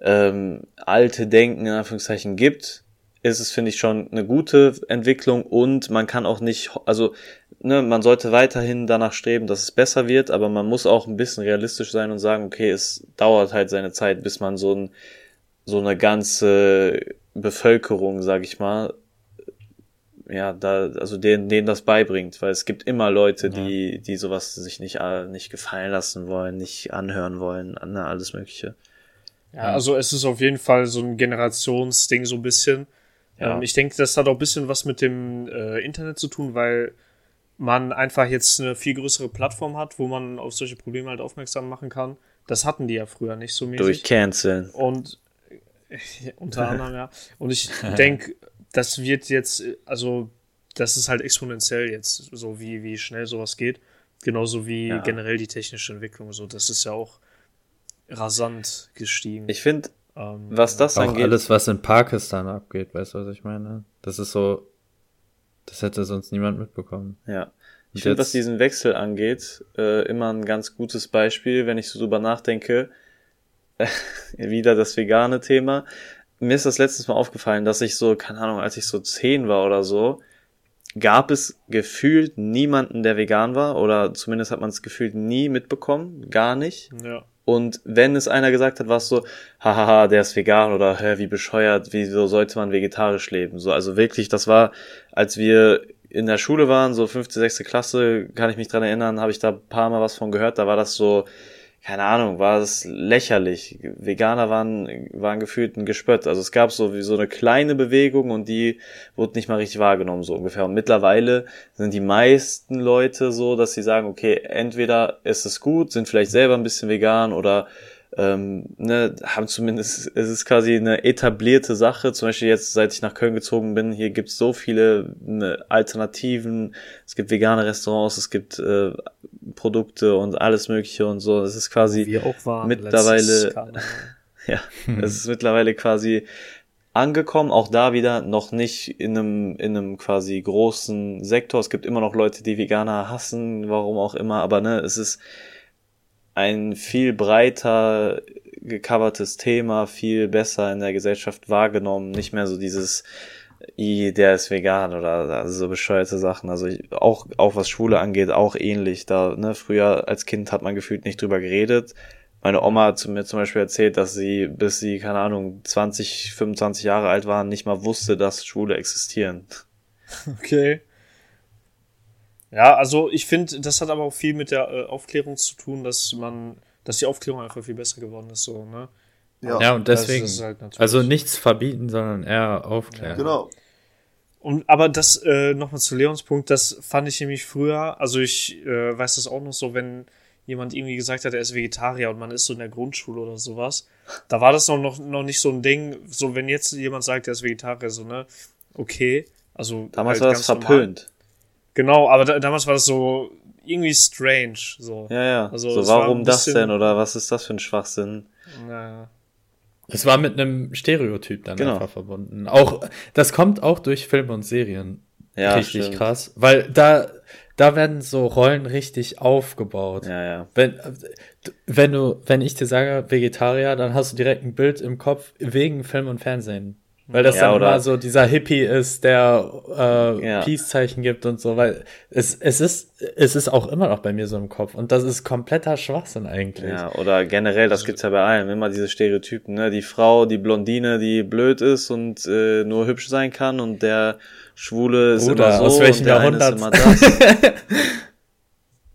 ähm, alte Denken in Anführungszeichen gibt, ist es, finde ich, schon eine gute Entwicklung und man kann auch nicht, also ne, man sollte weiterhin danach streben, dass es besser wird, aber man muss auch ein bisschen realistisch sein und sagen, okay, es dauert halt seine Zeit, bis man so ein so eine ganze Bevölkerung, sag ich mal, ja, da, also denen, denen das beibringt, weil es gibt immer Leute, die, die sowas sich nicht, äh, nicht gefallen lassen wollen, nicht anhören wollen, ne, alles Mögliche. Ja, also es ist auf jeden Fall so ein Generationsding so ein bisschen. Ja. Ähm, ich denke, das hat auch ein bisschen was mit dem äh, Internet zu tun, weil man einfach jetzt eine viel größere Plattform hat, wo man auf solche Probleme halt aufmerksam machen kann. Das hatten die ja früher nicht so mäßig. Durch Canceln. Und äh, unter anderem, ja. Und ich denke, das wird jetzt, also das ist halt exponentiell jetzt, so wie, wie schnell sowas geht. Genauso wie Ja. generell die technische Entwicklung. So, das ist ja auch rasant gestiegen. Ich finde, ähm, was das Auch angeht, alles, was in Pakistan abgeht, weißt du, was ich meine? Das ist so, das hätte sonst niemand mitbekommen. Ja. Und Ich finde, was diesen Wechsel angeht, äh, immer ein ganz gutes Beispiel, wenn ich so drüber nachdenke, wieder das vegane Thema. Mir ist das letztes Mal aufgefallen, dass ich so, keine Ahnung, als ich so zehn war oder so, gab es gefühlt niemanden, der vegan war, oder zumindest hat man es gefühlt nie mitbekommen, gar nicht. ja. Und wenn es einer gesagt hat, war es so, hahaha, der ist vegan oder hä, wie bescheuert, wieso sollte man vegetarisch leben? So, also wirklich, das war, als wir in der Schule waren, so fünfte, sechste Klasse, kann ich mich dran erinnern, habe ich da ein paar Mal was von gehört, da war das so, keine Ahnung, war das lächerlich. Veganer waren, waren gefühlt ein Gespött. Also es gab so wie so eine kleine Bewegung und die wurde nicht mal richtig wahrgenommen, so ungefähr. Und mittlerweile sind die meisten Leute so, dass sie sagen, okay, entweder ist es gut, sind vielleicht selber ein bisschen vegan oder ähm, ne, haben zumindest, es ist quasi eine etablierte Sache. Zum Beispiel jetzt, seit ich nach Köln gezogen bin, hier gibt's so viele ne, Alternativen. Es gibt vegane Restaurants, es gibt äh, Produkte und alles Mögliche und so. Es ist quasi mittlerweile- ja, es ist mittlerweile quasi angekommen, auch da wieder noch nicht in einem, in einem quasi großen Sektor. Es gibt immer noch Leute, die Veganer hassen, warum auch immer, aber ne, es ist ein viel breiter gecovertes Thema, viel besser in der Gesellschaft wahrgenommen, nicht mehr so dieses der ist vegan oder also so bescheuerte Sachen. Also ich, auch, auch was Schwule angeht, auch ähnlich. Da, ne, früher als Kind hat man gefühlt nicht drüber geredet. Meine Oma hat mir zum Beispiel erzählt, dass sie, bis sie, keine Ahnung, 20, 25 Jahre alt waren, nicht mal wusste, dass Schwule existieren. Okay. Ja, also ich finde, das hat aber auch viel mit der äh, Aufklärung zu tun, dass man, dass die Aufklärung einfach viel besser geworden ist, so, ne? Ja, Ja, und Das deswegen, ist halt also nichts verbieten, sondern eher aufklären. genau. Und aber das äh, nochmal zu Leons Punkt, das fand ich nämlich früher, also ich äh, weiß das auch noch so, wenn jemand irgendwie gesagt hat, er ist Vegetarier und man ist so in der Grundschule oder sowas, da war das noch, noch, noch nicht so ein Ding, so wenn jetzt jemand sagt, er ist Vegetarier, so, ne, okay, also Damals halt war das normal. verpönt. Genau, aber da, damals war das so irgendwie strange, so. Ja, ja. Also so, warum das denn oder was ist das für ein Schwachsinn? Naja. Es war mit einem Stereotyp dann Genau. einfach verbunden. Auch, das kommt auch durch Filme und Serien. Ja, richtig stimmt. krass. Weil da, da werden so Rollen richtig aufgebaut. Ja, ja. Wenn, wenn du, wenn ich dir sage Vegetarier, dann hast du direkt ein Bild im Kopf wegen Film und Fernsehen. Weil das Ja, dann immer so dieser Hippie ist, der äh, Ja. Peace-Zeichen gibt und so, weil es, es ist, es ist auch immer noch bei mir so im Kopf. Und das ist kompletter Schwachsinn eigentlich. Ja, oder generell, das gibt's ja bei allem, immer diese Stereotypen, ne? Die Frau, die Blondine, die blöd ist und äh, nur hübsch sein kann und der Schwule ist Bruder, immer so aus welchem und der eine ist Jahrhundert? immer das.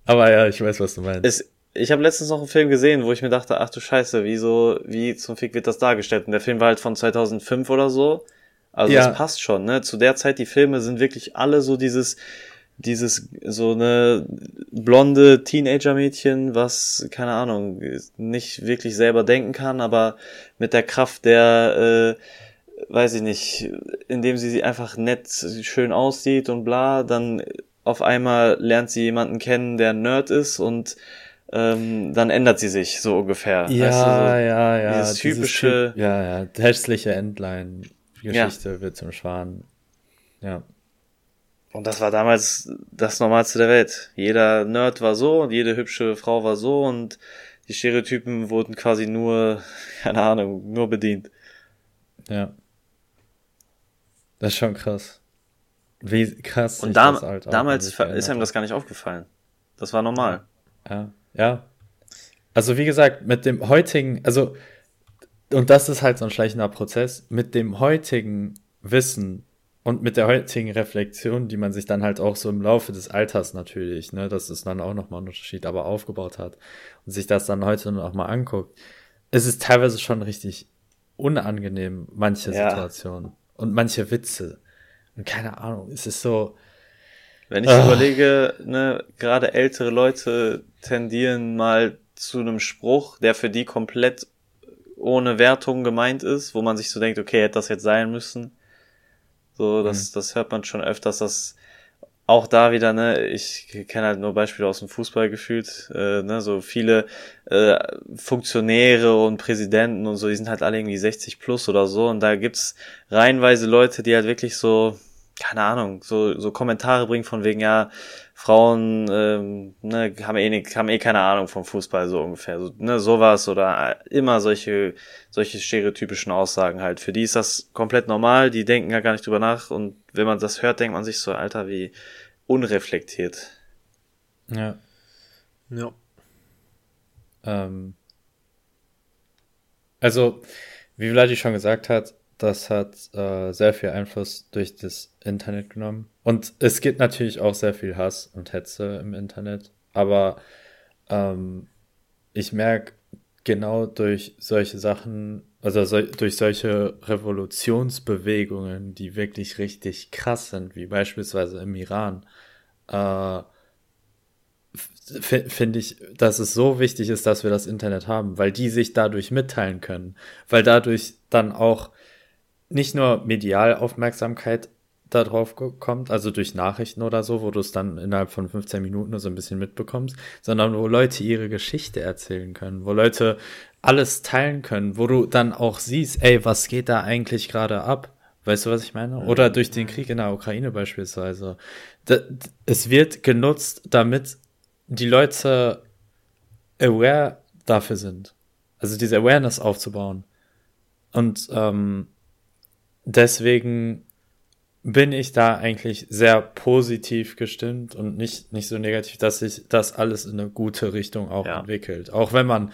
Aber ja, ich weiß, was du meinst. es, ich habe letztens noch einen Film gesehen, wo ich mir dachte, ach du Scheiße, wieso, wie zum Fick wird das dargestellt? Und der Film war halt von 2005 oder so. Also Ja. das passt schon, ne? Zu der Zeit, die Filme sind wirklich alle so dieses, dieses, so eine blonde Teenager-Mädchen, was, keine Ahnung, nicht wirklich selber denken kann, aber mit der Kraft der, äh, weiß ich nicht, indem sie sie einfach nett, schön aussieht und bla, dann auf einmal lernt sie jemanden kennen, der ein Nerd ist und ähm, dann ändert sie sich so ungefähr. ja, weißt du, so. ja, ja. dieses typische- Typ, ja, ja. Hässliche Endline-Geschichte wird zum Schwan. Ja. Und das war damals das Normalste der Welt. Jeder Nerd war so und jede hübsche Frau war so und die Stereotypen wurden quasi nur, keine Ahnung, nur bedient. Ja. Das ist schon krass. Wie krass. Und das halt damals ist einem das gar nicht aufgefallen. Das war normal. Ja, ja. Also wie gesagt, mit dem heutigen, also, und das ist halt so ein schleichender Prozess, mit dem heutigen Wissen und mit der heutigen Reflexion, die man sich dann halt auch so im Laufe des Alters natürlich, ne, das ist dann auch nochmal ein Unterschied, aber aufgebaut hat und sich das dann heute noch mal anguckt, es ist teilweise schon richtig unangenehm, manche Ja. Situationen und manche Witze. Und keine Ahnung, es ist so, Wenn ich Ah. überlege, ne, gerade ältere Leute tendieren mal zu einem Spruch, der für die komplett ohne Wertung gemeint ist, wo man sich so denkt, okay, hätte das jetzt sein müssen. So, das, mhm. das hört man schon öfters, dass auch da wieder, ne, ich kenne halt nur Beispiele aus dem Fußball gefühlt, äh, ne, so viele äh, Funktionäre und Präsidenten und so, die sind halt alle irgendwie 60 plus oder so und da gibt's reihenweise Leute, die halt wirklich so, keine Ahnung, so, so Kommentare bringen von wegen, ja, Frauen ähm, ne, haben, eh, nicht, haben eh keine Ahnung vom Fußball so ungefähr. So, ne, sowas oder immer solche, solche stereotypischen Aussagen halt. Für die ist das komplett normal, die denken ja gar nicht drüber nach und wenn man das hört, denkt man sich so, Alter, wie unreflektiert. Ja. Ja. Ähm, also, wie Vladi schon gesagt hat, das hat äh, sehr viel Einfluss durch das Internet genommen. Und es gibt natürlich auch sehr viel Hass und Hetze im Internet. Aber ähm, ich merke genau durch solche Sachen, also so, durch solche Revolutionsbewegungen, die wirklich richtig krass sind, wie beispielsweise im Iran, äh, finde ich, dass es so wichtig ist, dass wir das Internet haben, weil die sich dadurch mitteilen können, weil dadurch dann auch nicht nur medial Aufmerksamkeit darauf kommt, also durch Nachrichten oder so, wo du es dann innerhalb von 15 Minuten so ein bisschen mitbekommst, sondern wo Leute ihre Geschichte erzählen können, wo Leute alles teilen können, wo du dann auch siehst, ey, was geht da eigentlich gerade ab? Weißt du, was ich meine? Oder durch den Krieg in der Ukraine beispielsweise. Es wird genutzt, damit die Leute aware dafür sind. Also diese Awareness aufzubauen. Und ähm, deswegen bin ich da eigentlich sehr positiv gestimmt und nicht, nicht so negativ, dass sich das alles in eine gute Richtung auch ja. entwickelt. Auch wenn man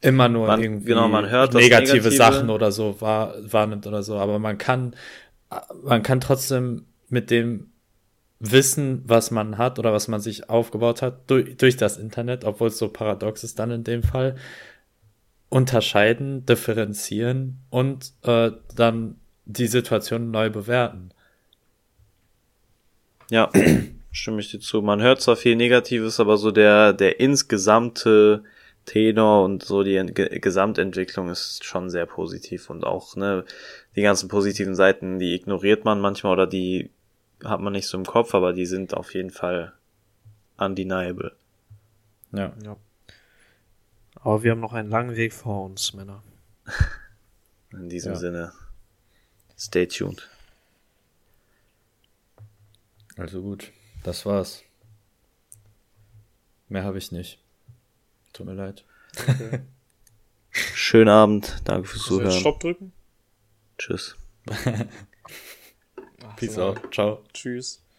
immer nur man, irgendwie genau, man hört negative, negative, Sachen oder so wahr, wahrnimmt oder so, aber man kann, man kann trotzdem mit dem Wissen, was man hat oder was man sich aufgebaut hat, durch, durch das Internet, obwohl es so paradox ist dann in dem Fall, unterscheiden, differenzieren und äh, dann die Situation neu bewerten. Ja, stimme ich dir zu. Man hört zwar viel Negatives, aber so der, der insgesamte Tenor und so die G Gesamtentwicklung ist schon sehr positiv und auch, ne, die ganzen positiven Seiten, die ignoriert man manchmal oder die hat man nicht so im Kopf, aber die sind auf jeden Fall undeniable. Ja. ja. Aber wir haben noch einen langen Weg vor uns, Männer. In diesem ja. Sinne. Stay tuned. Also gut, das war's. Mehr habe ich nicht. Tut mir leid. Okay. Schönen Abend, danke fürs Zuhören. Stopp drücken? Tschüss. Peace out. Ciao. Tschüss.